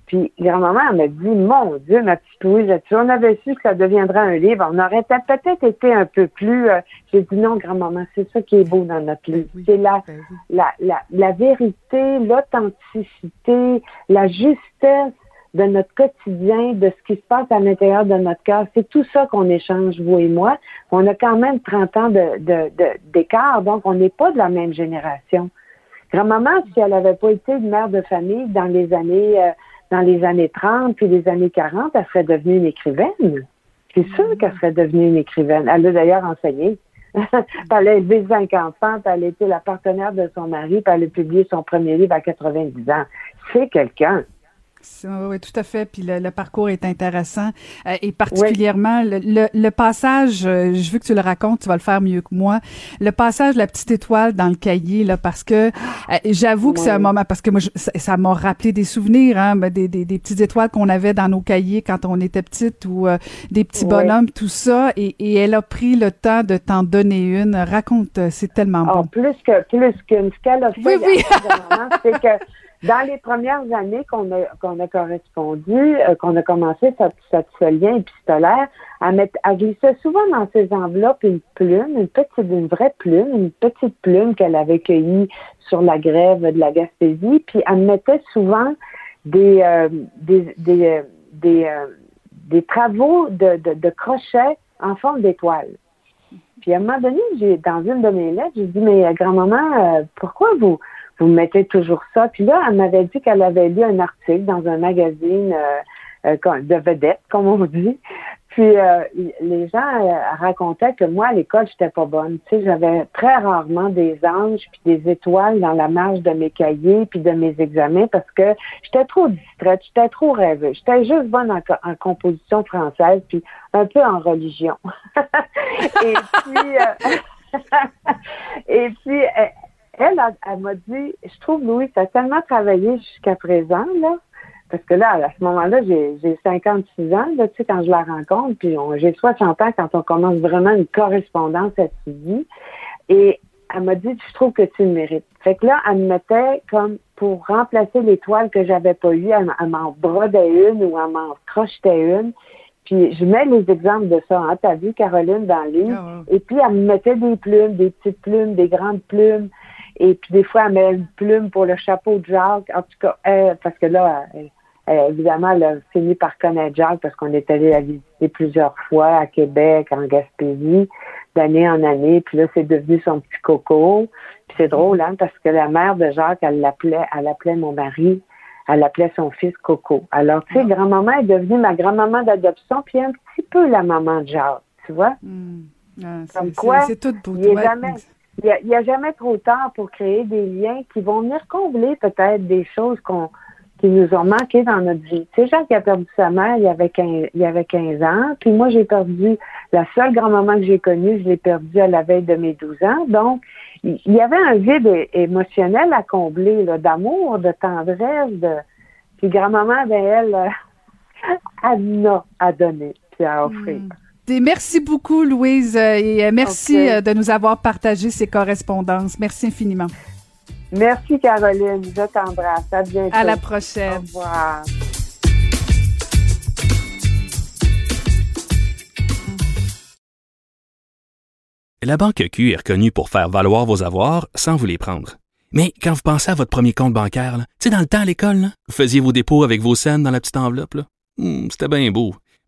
Puis grand-maman elle m'a dit, mon Dieu, ma petite Louise, si on avait su que ça deviendrait un livre, on aurait peut-être été un peu plus. euh, J'ai dit non, grand-maman, c'est ça qui est beau dans notre livre. c'est la, la, la, la vérité, l'authenticité, la justesse de notre quotidien, de ce qui se passe à l'intérieur de notre cœur. C'est tout ça qu'on échange, vous et moi. On a quand même 30 ans de, de, de- d'écart, donc on n'est pas de la même génération. Grand-maman, si elle n'avait pas été une mère de famille dans les années euh, dans les années 30 puis les années 40, elle serait devenue une écrivaine. C'est sûr qu'elle serait devenue une écrivaine. Elle a d'ailleurs enseigné. Elle a élevé cinq enfants, puis elle a été la partenaire de son mari, puis elle a publié son premier livre à 90 ans. C'est quelqu'un. Oui, tout à fait. Puis le, le parcours est intéressant. Euh, et particulièrement, le, le, le passage, euh, je veux que tu le racontes, tu vas le faire mieux que moi. Le passage de la petite étoile dans le cahier, là, parce que euh, j'avoue que c'est un Oui. moment, parce que moi, je- ça m'a rappelé des souvenirs, hein, ben, des, des, des petites étoiles qu'on avait dans nos cahiers quand on était petite ou euh, des petits Oui. bonhommes, tout ça. Et, et elle a pris le temps de t'en donner une. Raconte, euh, c'est tellement Ah, bon. plus que plus qu'une. Ce qu'elle a fait, Oui, oui. c'est que dans les premières années qu'on a, qu'on a correspondu, euh, qu'on a commencé ce lien épistolaire, elle, met, elle glissait souvent dans ses enveloppes une plume, une petite, une vraie plume, une petite plume qu'elle avait cueillie sur la grève de la Gaspésie, puis elle mettait souvent des, euh, des, des, euh, des, euh, des travaux de, de, de crochets en forme d'étoile. Puis à un moment donné, j'ai dans une de mes lettres, j'ai dit mais euh, grand-maman, euh, pourquoi vous vous mettez toujours ça Puis là, elle m'avait dit qu'elle avait lu un article dans un magazine euh, euh, de vedette, comme on dit. Puis euh, les gens euh, racontaient que moi à l'école, j'étais pas bonne. Tu sais, j'avais très rarement des anges puis des étoiles dans la marge de mes cahiers puis de mes examens parce que j'étais trop distraite, j'étais trop rêveuse. J'étais juste bonne en, en composition française puis un peu en religion. Et puis euh, et puis elle, elle, elle m'a dit, je trouve, Louis, tu as tellement travaillé jusqu'à présent, là, parce que là, à ce moment-là, j'ai j'ai 56 ans, là, tu sais, quand je la rencontre, puis j'ai 60 ans quand on commence vraiment une correspondance assidue. Et elle m'a dit, je trouve que tu le mérites. Fait que là, elle me mettait comme pour remplacer l'étoile que j'avais pas eue, elle, m'en brodait une ou elle m'en crochetait une. Puis je mets les exemples de ça. Hein. T'as vu, Caroline, dans le livre? Ah, Et puis, elle me mettait des plumes, des petites plumes, des grandes plumes. Et puis, des fois, elle met une plume pour le chapeau de Jacques. En tout cas, elle- parce que là, elle- elle, évidemment, elle a fini par connaître Jacques parce qu'on est allé la visiter plusieurs fois à Québec, en Gaspésie, d'année en année. Puis là, c'est devenu son petit coco. Puis c'est drôle, hein, parce que la mère de Jacques, elle l'appelait, elle appelait mon mari, elle appelait son fils Coco. Alors, tu sais, grand-maman est devenue ma grand-maman d'adoption, puis un petit peu la maman de Jacques, tu vois? Hmm. Ah, c'est- Comme quoi, c'est tout beau. il est ouais. jamais- Il n'y a, a jamais trop tard pour créer des liens qui vont venir combler peut-être des choses qu'on qui nous ont manqué dans notre vie. Tu sais, Jacques a perdu sa mère, il y avait 15, il y avait 15 ans, puis moi, j'ai perdu la seule grand-maman que j'ai connue, je l'ai perdue à la veille de mes 12 ans. Donc, il y avait un vide émotionnel à combler, là, d'amour, de tendresse, de... Puis grand-maman, ben, elle, euh, elle a à donner, puis à offrir. Et merci beaucoup, Louise, euh, et euh, merci euh, de nous avoir partagé ces correspondances. Merci infiniment. Merci, Caroline. Je t'embrasse. À bientôt. À la Au prochaine. revoir. La Banque Q est reconnue pour faire valoir vos avoirs sans vous les prendre. Mais quand vous pensez à votre premier compte bancaire, tu sais, dans le temps à l'école, vous faisiez vos dépôts avec vos scènes dans la petite enveloppe. Hmm, C'était bien beau.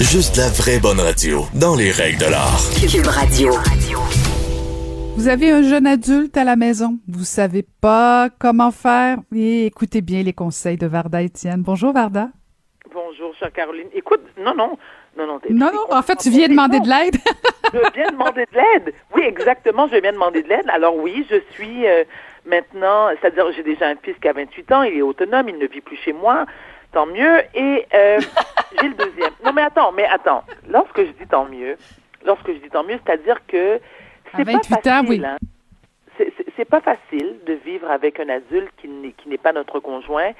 Juste la vraie bonne radio, dans les règles de l'art. Cube Radio. Vous avez un jeune adulte à la maison, vous savez pas comment faire, et écoutez bien les conseils de Varda Étienne. Bonjour Varda. Bonjour, chère Caroline. Écoute, non, non, non, Non, non, en fait, tu viens demander de l'aide. Je viens demander de l'aide. Oui, exactement, je viens demander de l'aide. Alors oui, je suis euh, maintenant, c'est-à-dire j'ai déjà un fils qui a 28 ans, il est autonome, il ne vit plus chez moi, tant mieux. Et euh, j'ai le deuxième. Non, mais attends, mais attends. Lorsque je dis tant mieux, lorsque je dis tant mieux, c'est-à-dire que c'est pas 28 ans, facile, oui. hein. C'est- pas facile de vivre avec un adulte qui n'est qui n'est pas notre conjoint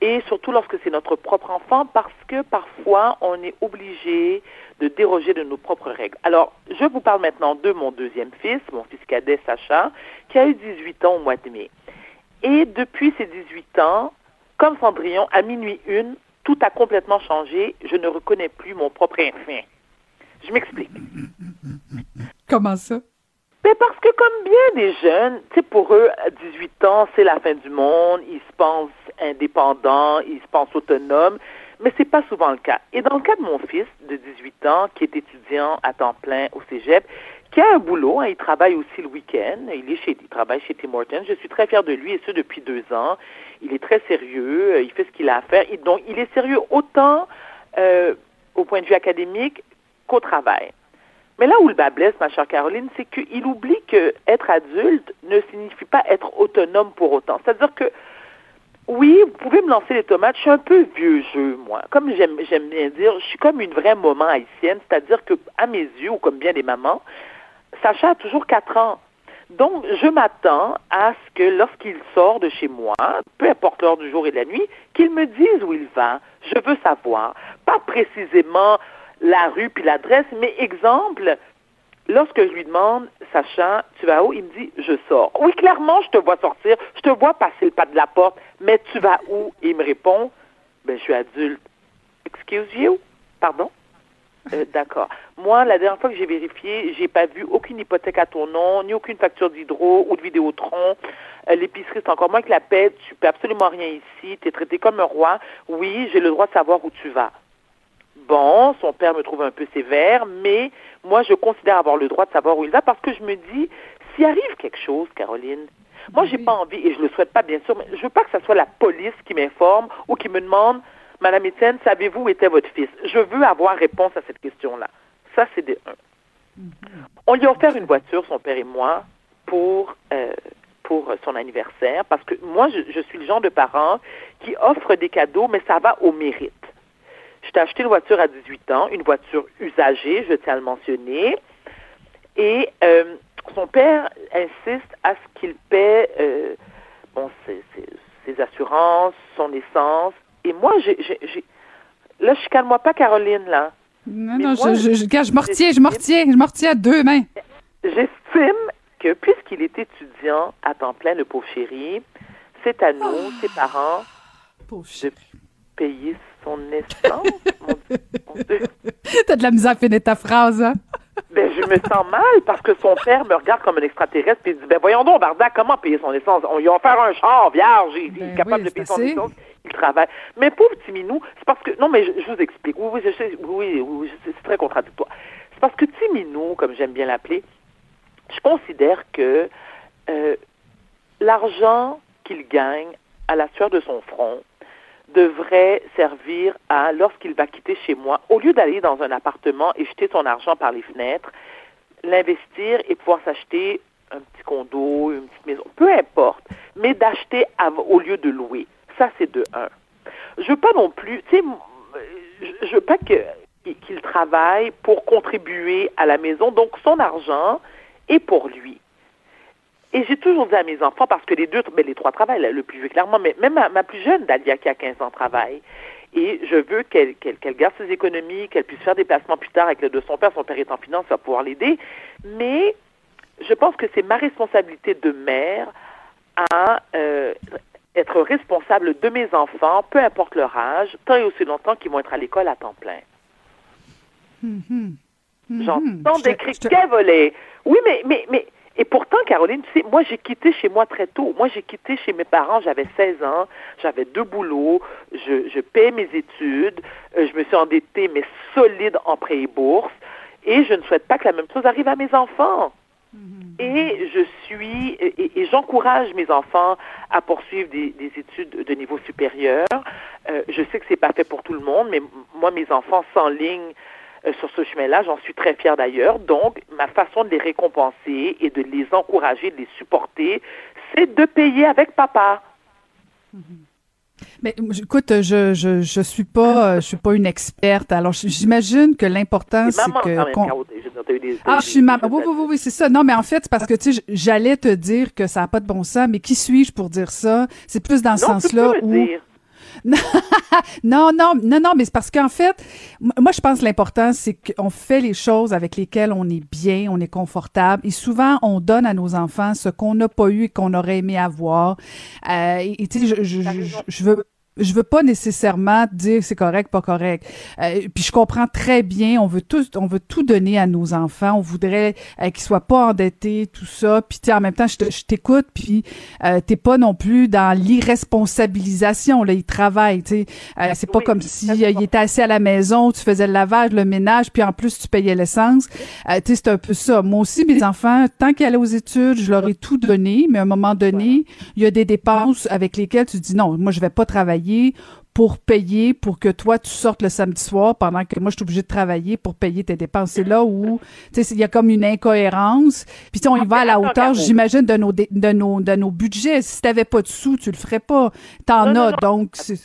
et surtout lorsque c'est notre propre enfant parce que parfois on est obligé de déroger de nos propres règles. Alors, je vous parle maintenant de mon deuxième fils, mon fils cadet Sacha, qui a eu 18 ans au mois de mai. Et depuis ces 18 ans, comme Cendrillon, à minuit une, tout a complètement changé. Je ne reconnais plus mon propre enfant. Je m'explique. Comment ça? Mais parce que comme bien des jeunes, tu sais, pour eux, à 18 ans, c'est la fin du monde, ils se pensent indépendants, ils se pensent autonomes, mais c'est pas souvent le cas. Et dans le cas de mon fils de 18 ans, qui est étudiant à temps plein au cégep, qui a un boulot, hein, il travaille aussi le week-end, il est chez, il travaille chez Tim Hortons, je suis très fière de lui, et ce depuis deux ans. Il est très sérieux, euh, il fait ce qu'il a à faire, et donc il est sérieux autant euh, au point de vue académique qu'au travail. Mais là où le bas blesse, ma chère Caroline, c'est qu'il oublie que être adulte ne signifie pas être autonome pour autant. C'est-à-dire que, oui, vous pouvez me lancer les tomates, je suis un peu vieux jeu, moi. Comme j'aime j'aime bien dire, je suis comme une vraie maman haïtienne, c'est-à-dire que, à mes yeux, ou comme bien des mamans, Sacha a toujours quatre ans. Donc, je m'attends à ce que lorsqu'il sort de chez moi, peu importe l'heure du jour et de la nuit, qu'il me dise où il va. Je veux savoir. Pas précisément la rue puis l'adresse, mais exemple, lorsque je lui demande, Sacha, tu vas où? Il me dit, je sors. Oui, clairement, je te vois sortir, je te vois passer le pas de la porte, mais tu vas où? Il me répond, ben, je suis adulte. Excuse you? Pardon? Euh, D'accord. Moi, la dernière fois que j'ai vérifié, j'ai pas vu aucune hypothèque à ton nom, ni aucune facture d'hydro ou de Vidéotron. Euh, L'épicerie, c'est encore moins que la paix. Tu peux absolument rien ici. Tu es traité comme un roi. Oui, j'ai le droit de savoir où tu vas. Bon, son père me trouve un peu sévère, mais moi, je considère avoir le droit de savoir où il va parce que je me dis, s'il arrive quelque chose, Caroline, moi, j'ai pas envie, et je le souhaite pas, bien sûr, mais je veux pas que ce soit la police qui m'informe ou qui me demande, Madame Étienne, savez-vous où était votre fils? Je veux avoir réponse à cette question-là. Ça, c'est de un. On lui a offert une voiture, son père et moi, pour, euh, pour son anniversaire, parce que moi, je, je suis le genre de parent qui offre des cadeaux, mais ça va au mérite. Je t'ai acheté une voiture à 18 ans, une voiture usagée, je tiens à le mentionner. Et euh, son père insiste à ce qu'il paie euh, bon, ses, ses- ses assurances, son essence. Et moi, j'ai, là, je calme-moi pas, Caroline, là. Non, Mais non, moi, je, je, je, je me retiens, je me retiens, je me retiens à deux mains. J'estime que puisqu'il est étudiant à temps plein, le pauvre chéri, c'est à nous, ses parents, de payer son essence. mon Dieu. T'as de la misère à finir ta phrase, hein? Ben, je me sens mal parce que son père me regarde comme un extraterrestre et il dit, ben voyons donc, Barda, comment payer son essence? On lui a offert un char vierge, il, est Ben capable oui, de payer son assez. essence, il travaille. Mais pauvre petit minou, c'est parce que, non mais je, je vous explique, oui, oui, je sais, oui, oui, c'est très contradictoire. C'est parce que petit minou, comme j'aime bien l'appeler, je considère que euh, l'argent qu'il gagne à la sueur de son front devrait servir à, lorsqu'il va quitter chez moi, au lieu d'aller dans un appartement et jeter son argent par les fenêtres, l'investir et pouvoir s'acheter un petit condo, une petite maison, peu importe, mais d'acheter au lieu de louer. Ça, c'est de un. Je veux pas non plus, tu sais, je veux pas que qu'il travaille pour contribuer à la maison, donc son argent est pour lui. Et j'ai toujours dit à mes enfants, parce que les deux, ben, les trois travaillent, là, le plus vieux clairement, mais même ma, ma plus jeune, Dalia, qui a 15 ans, travaille. et je veux qu'elle qu'elle qu'elle garde ses économies, qu'elle puisse faire des placements plus tard avec l'aide de son père. Son père est en finance, ça va pouvoir l'aider. Mais je pense que c'est ma responsabilité de mère à euh, être responsable de mes enfants, peu importe leur âge, tant et aussi longtemps qu'ils vont être à l'école à temps plein. J'entends des cris. Oui, mais, mais, mais, et pourtant, Caroline, tu sais, moi, j'ai quitté chez moi très tôt. Moi, j'ai quitté chez mes parents, j'avais 16 ans, j'avais deux boulots, je, je paie mes études, euh, je me suis endettée, mais solide en prêt et bourse, et je ne souhaite pas que la même chose arrive à mes enfants. Et je suis et, et j'encourage mes enfants à poursuivre des, des études de niveau supérieur. Euh, je sais que c'est pas fait pour tout le monde, mais moi mes enfants s'enlignent sur ce chemin-là. J'en suis très fière d'ailleurs. Donc, ma façon de les récompenser et de les encourager, de les supporter, c'est de payer avec papa. Mais écoute, je je je suis pas euh, je suis pas une experte. Alors j'imagine que l'important c'est que ah, je suis maman. Oui, oui, oui, oui, c'est ça. Non, mais en fait, c'est parce que, tu sais, j'allais te dire que ça n'a pas de bon sens, mais qui suis-je pour dire ça? C'est plus dans ce Non, sens-là où... dire. Non, non, non, non, mais c'est parce qu'en fait, moi, je pense que l'important, c'est qu'on fait les choses avec lesquelles on est bien, on est confortable. Et souvent, on donne à nos enfants ce qu'on n'a pas eu et qu'on aurait aimé avoir. Euh, et et tu sais, je, je, je, je veux je veux pas nécessairement dire c'est correct, pas correct. Euh, puis je comprends très bien, on veut tout, on veut tout donner à nos enfants. On voudrait euh, qu'ils soient pas endettés, tout ça. Puis en même temps, je te- je t'écoute, puis euh, t'es pas non plus dans l'irresponsabilisation. Là, ils travaillent. Tu sais, Euh, c'est pas comme si euh, il était assis à la maison, tu faisais le lavage, le ménage, puis en plus tu payais l'essence. Euh, tu sais, c'est un peu ça. Moi aussi, mes enfants, tant qu'ils allaient aux études, je leur ai tout donné. Mais à un moment donné, il y a des dépenses avec lesquelles tu dis non, moi je vais pas travailler pour payer pour que toi tu sortes le samedi soir pendant que moi je suis obligée de travailler pour payer tes dépenses. C'est là où tu sais il y a comme une incohérence. Puis on y va à la hauteur, j'imagine de nos de nos de nos budgets. Si t'avais pas de sous, tu le ferais pas. T'en as donc c'est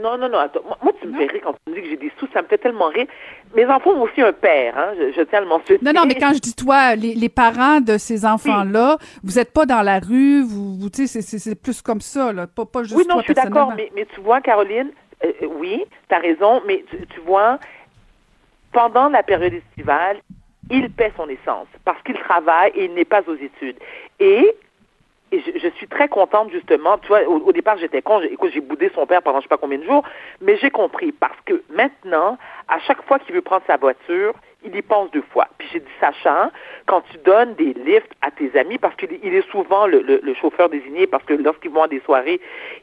Non, non, non, attends. Moi, tu me fais rire quand tu me dis que j'ai des sous, ça me fait tellement rire. Mes enfants ont aussi un père, hein, je, je tiens à le mentionner. Non, non, mais quand je dis toi, les, les parents de ces enfants-là, vous êtes pas dans la rue, vous, vous tu sais, c'est- plus comme ça, là, pas, pas juste Oui, non, toi je suis d'accord, mais, mais tu vois, Caroline, euh, euh, oui, tu as raison, mais tu, tu vois, pendant la période estivale, il paie son essence parce qu'il travaille et il n'est pas aux études. Et, et je, suis très contente, justement, tu vois, au, départ, j'étais con, écoute, j'ai boudé son père pendant je sais pas combien de jours, mais j'ai compris. Parce que maintenant, à chaque fois qu'il veut prendre sa voiture, il y pense deux fois. Puis j'ai dit, Sacha, quand tu donnes des lifts à tes amis, parce qu'il il est souvent le, le- le chauffeur désigné, parce que lorsqu'ils vont à des soirées,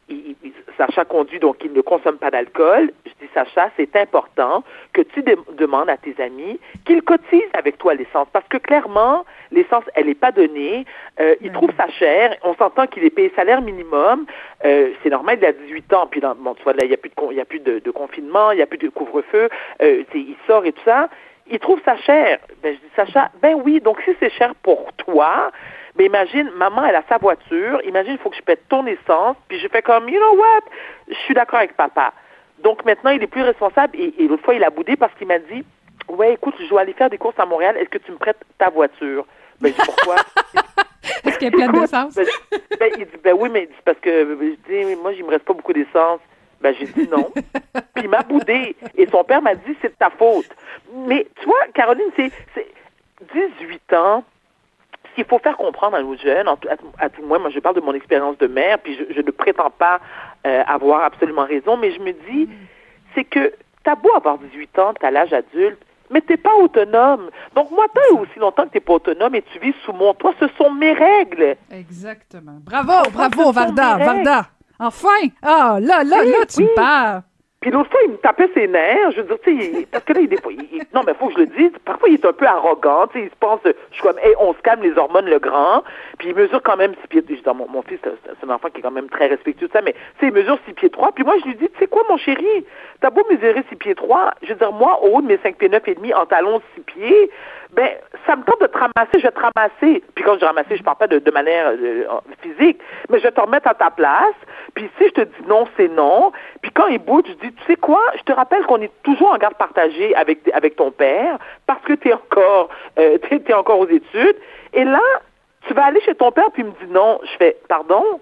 il- il- Sacha conduit, donc il ne consomme pas d'alcool. Je dis, Sacha, c'est important que tu de- demandes à tes amis qu'ils cotisent avec toi l'essence, parce que clairement, l'essence, elle n'est pas donnée. Euh, il trouve ça cher. On s'entend qu'il est payé salaire minimum. Euh, c'est normal, il a 18 ans. Puis, dans, bon, tu vois, là, il n'y a plus de, il y a plus de, de confinement, il n'y a plus de couvre-feu. Euh, il sort et tout ça. Il trouve ça cher. Ben, je dis, Sacha, ben oui, donc si c'est cher pour toi, ben imagine, maman, elle a sa voiture. Imagine, il faut que je pète ton essence. Puis je fais comme, you know what? Je suis d'accord avec papa. Donc maintenant, il est plus responsable. Et, et l'autre fois, il a boudé parce qu'il m'a dit, ouais, écoute, je dois aller faire des courses à Montréal. Est-ce que tu me prêtes ta voiture? Ben, je dis, pourquoi? Est-ce qu'elle est pleine d'essence? Ben, ben, il dit, ben oui, mais c'est parce que je dis, moi, il me reste pas beaucoup d'essence. Ben, j'ai dit non. Puis il m'a boudé. Et son père m'a dit, c'est de ta faute. Mais, tu vois, Caroline, c'est c'est 18 ans. Ce qu'il faut faire comprendre à nos jeunes, à, tout- à tout moins, moi je parle de mon expérience de mère, puis je, je ne prétends pas euh, avoir absolument raison, mais je me dis, c'est que t'as beau avoir 18 ans, t'as l'âge adulte, mais t'es pas autonome. Donc moi, tant et aussi longtemps que t'es pas autonome et tu vis sous mon toit, ce sont mes règles. Exactement. Bravo, bravo, Varda. Varda. Enfin! Ah, là, là, Oui, là, tu oui. me parles. Puis l'autre fois, il me tapait ses nerfs. Je veux dire, tu sais, parce que là, il, il- il- non, mais faut que je le dise. Parfois, il est un peu arrogant. Tu sais, il se pense, euh, je suis comme, hey, on se calme les hormones, le grand. Puis il mesure quand même six pieds. Je dis, mon, mon fils, c'est un enfant qui est quand même très respectueux de ça, mais tu sais, il mesure six pieds trois. Puis moi, je lui dis, tu sais quoi, mon chéri, t'as beau mesurer six pieds trois. Je veux dire, moi, au haut de mes cinq pieds neuf et demi, en talons six pieds, ben, ça me tente de te ramasser, je vais te ramasser. Puis quand je ramasser, je parle pas de, manière euh, physique, mais je vais te remettre à ta place. Puis si je te dis non, c'est non. Puis quand il bouge, je dis, tu sais quoi, je te rappelle qu'on est toujours en garde partagée avec, avec ton père parce que tu es encore, euh, t'es encore aux études. Et là, tu vas aller chez ton père, puis il me dit non. Je fais, pardon?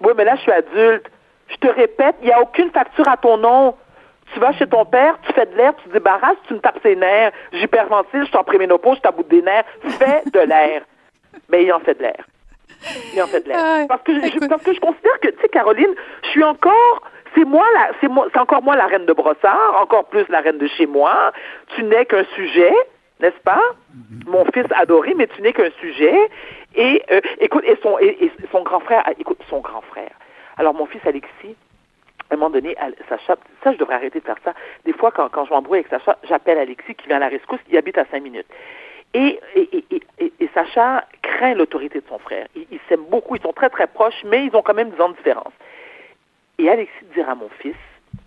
Oui, mais là, je suis adulte. Je te répète, il n'y a aucune facture à ton nom. Tu vas chez ton père, tu fais de l'air, tu te débarrasses, tu me tapes ses nerfs. J'hyperventile, je suis en préménopause, je t'aboute des nerfs. Fais de l'air. Mais il en fait de l'air. Il en fait de l'air. Ouais, Parce que je, écoute. parce que je considère que, tu sais, Caroline, je suis encore, c'est moi la, c'est moi, c'est encore moi la reine de Brossard, encore plus la reine de chez moi. Tu n'es qu'un sujet, n'est-ce pas? Mon fils adoré, mais tu n'es qu'un sujet. Et, euh, écoute, et son, et, et son grand frère, ah, écoute, son grand frère. Alors, mon fils Alexis, à un moment donné, à- Sacha, ça, je devrais arrêter de faire ça. Des fois, quand, quand je m'embrouille avec Sacha, j'appelle Alexis qui vient à la rescousse, il habite à cinq minutes. Et, et, et, et- et, et Sacha craint l'autorité de son frère. Ils s'aiment beaucoup, ils sont très très proches, mais ils ont quand même 10 ans de différence. Et Alexis dira à mon fils,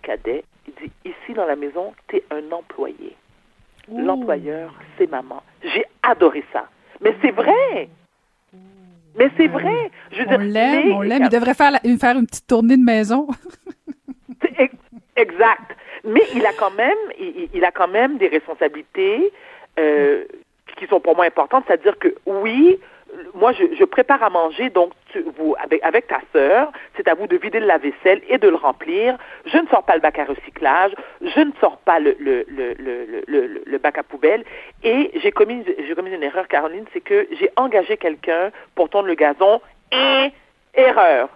cadet, il dit, ici dans la maison, tu es un employé. L'employeur, c'est maman. J'ai adoré ça. Mais c'est vrai. Mais c'est vrai. Je veux On l'aime, on l'aime. Il devrait faire, la- faire une petite tournée de maison. Exact. Mais il a quand même, il, a quand même des responsabilités euh, qui sont pour moi importantes. C'est-à-dire que oui, moi je, je prépare à manger, donc tu, vous avec, avec ta sœur, c'est à vous de vider le lave-vaisselle et de le remplir. Je ne sors pas le bac à recyclage, je ne sors pas le, le, le, le- le bac à poubelle. Et j'ai commis, j'ai commis une erreur, Caroline, c'est que j'ai engagé quelqu'un pour tondre le gazon. Et erreur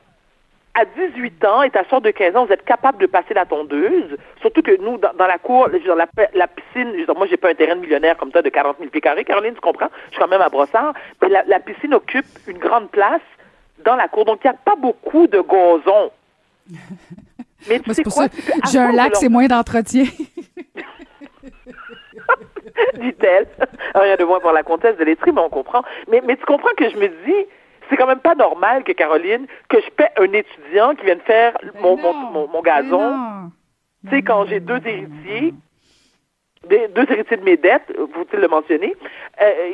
à 18 ans et ta soeur de 15 ans, vous êtes capable de passer la tondeuse. Surtout que nous, dans, dans la cour, dire, la, la piscine, je dire, moi, j'ai pas un terrain de millionnaire comme ça de 40 000 pieds carrés. Caroline, tu comprends? Je suis quand même à Brossard. Mais la, la piscine occupe une grande place dans la cour. Donc, il n'y a pas beaucoup de gazon. Mais tu sais c'est pour quoi? j'ai un lac, leur- c'est moins d'entretien. dit-elle. Rien de moins pour la comtesse de Lettré, mais on comprend. Mais, mais tu comprends que je me dis, c'est quand même pas normal que Caroline, que je paie un étudiant qui vienne faire mon, mon, mon, mon gazon. Tu sais, quand j'ai deux héritiers, des- deux héritiers de mes dettes, faut-il le mentionner, euh,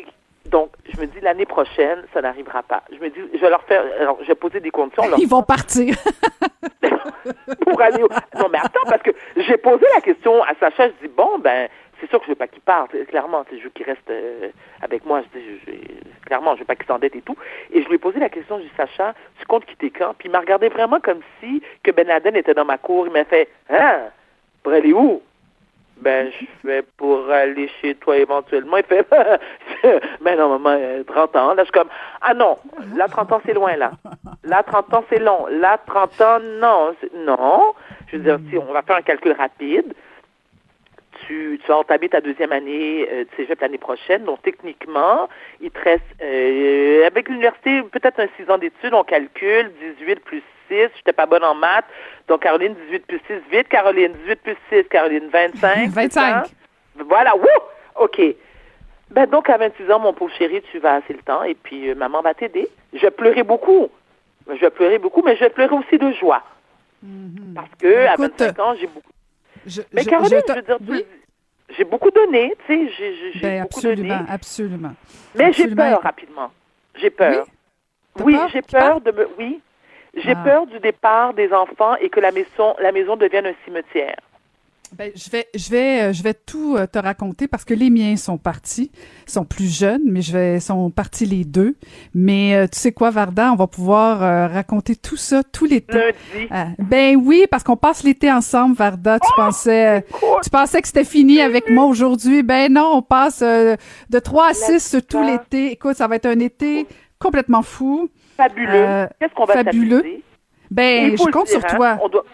donc, je me dis, l'année prochaine, ça n'arrivera pas. Je me dis, je vais leur faire, alors, je vais poser des conditions. leur- Ils vont partir. pour aller au... Non, mais attends, parce que j'ai posé la question à Sacha, je dis, bon, ben, c'est sûr que je veux pas qu'il parte, clairement, je veux qu'il reste euh, avec moi, je je- je- clairement, je veux pas qu'il s'endette et tout. Et je lui ai posé la question, je dis, Sacha, tu comptes quitter quand? Puis il m'a regardé vraiment comme si que Ben Laden était dans ma cour, il m'a fait, hein, pour aller où? Ben, je fais pour aller chez toi éventuellement. Il fait, ben non, maman, euh, 30 ans. Là, je suis comme, ah non, là, 30 ans, c'est loin, là. Là, 30 ans, c'est long. Là, 30 ans, non. Non. Je veux dire, si on va faire un calcul rapide, tu, tu vas entamer ta deuxième année euh, de cégep l'année prochaine. Donc, techniquement, il te reste, euh, avec l'université, peut-être un 6 ans d'études, on calcule 18 plus 6. Je n'étais pas bonne en maths. Donc, Caroline, 18 plus 6, vite. Caroline, 18 plus 6, Caroline, 25. c'est 25. ça? Voilà, wouh! OK. Ben donc, à 26 ans, mon pauvre chéri, tu vas assez le temps et puis euh, maman va t'aider. Je vais pleurer beaucoup. Je vais pleurer beaucoup, mais je vais pleurer aussi de joie. Parce que à Écoute, 25 ans, j'ai beaucoup... Je, Mais je- Caroline, je veux dire, oui? j'ai beaucoup donné, tu sais, j'ai Ben, beaucoup donné. absolument, absolument. Mais j'ai peur rapidement. J'ai peur. Oui, j'ai peur de me. Oui, j'ai Ah. peur du départ des enfants et que la maison, la maison devienne un cimetière. Ben, je vais, je vais, euh, je vais tout euh, te raconter parce que les miens sont partis, sont plus jeunes, mais je vais, sont partis les deux. Mais euh, tu sais quoi, Varda, on va pouvoir euh, raconter tout ça tout l'été. Ah, ben oui, parce qu'on passe l'été ensemble, Varda. Tu pensais, euh, tu pensais que c'était fini avec moi aujourd'hui? Ben non, on passe euh, de 3 à 6 tout l'été. Écoute, ça va être un été complètement fou. Fabuleux. Euh, Qu'est-ce qu'on va fabuleux. Ben, je compte dire, sur hein. toi. On doit-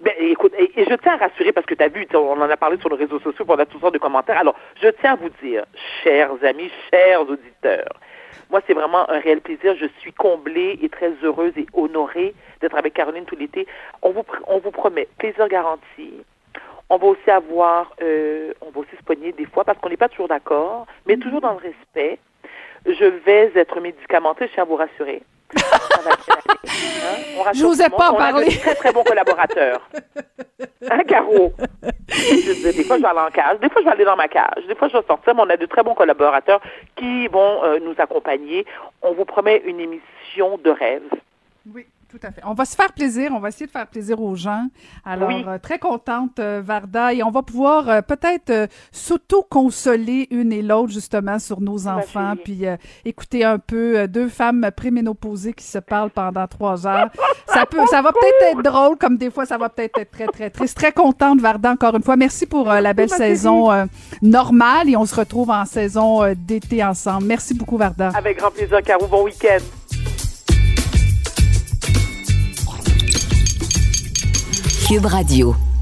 Ben, écoute, et, et je tiens à rassurer parce que tu as vu, on en a parlé sur les réseaux sociaux, on a toutes sortes de commentaires. Alors, je tiens à vous dire, chers amis, chers auditeurs, moi, c'est vraiment un réel plaisir. Je suis comblée et très heureuse et honorée d'être avec Caroline tout l'été. On vous, on vous promet plaisir garanti. On va aussi avoir, euh, on va aussi se pogner des fois parce qu'on n'est pas toujours d'accord, mais toujours dans le respect. Je vais être médicamentée, je tiens à vous rassurer. Ça va hein. On rassure J'osais tout le monde. pas en On a parler. de très, très bons collaborateurs. Hein, Caro? Je des fois, je vais aller en cage. Des fois, je vais aller dans ma cage. Des fois, je vais sortir, mais on a de très bons collaborateurs qui vont euh, nous accompagner. On vous promet une émission de rêve. Oui. Tout à fait. On va se faire plaisir. On va essayer de faire plaisir aux gens. Alors, Oui. euh, très contente, euh, Varda. Et on va pouvoir euh, peut-être s'auto-consoler une et l'autre, justement, sur nos enfants. Puis euh, écouter un peu deux femmes préménopausées qui se parlent pendant trois heures. ça, peut, ça va peut-être être drôle, comme des fois, ça va peut-être être très, très triste. Très contente, Varda, encore une fois. Merci pour la belle saison euh, normale. Et on se retrouve en saison d'été ensemble. Merci beaucoup, Varda. Avec grand plaisir, Caro. Bon week-end. Cube Radio.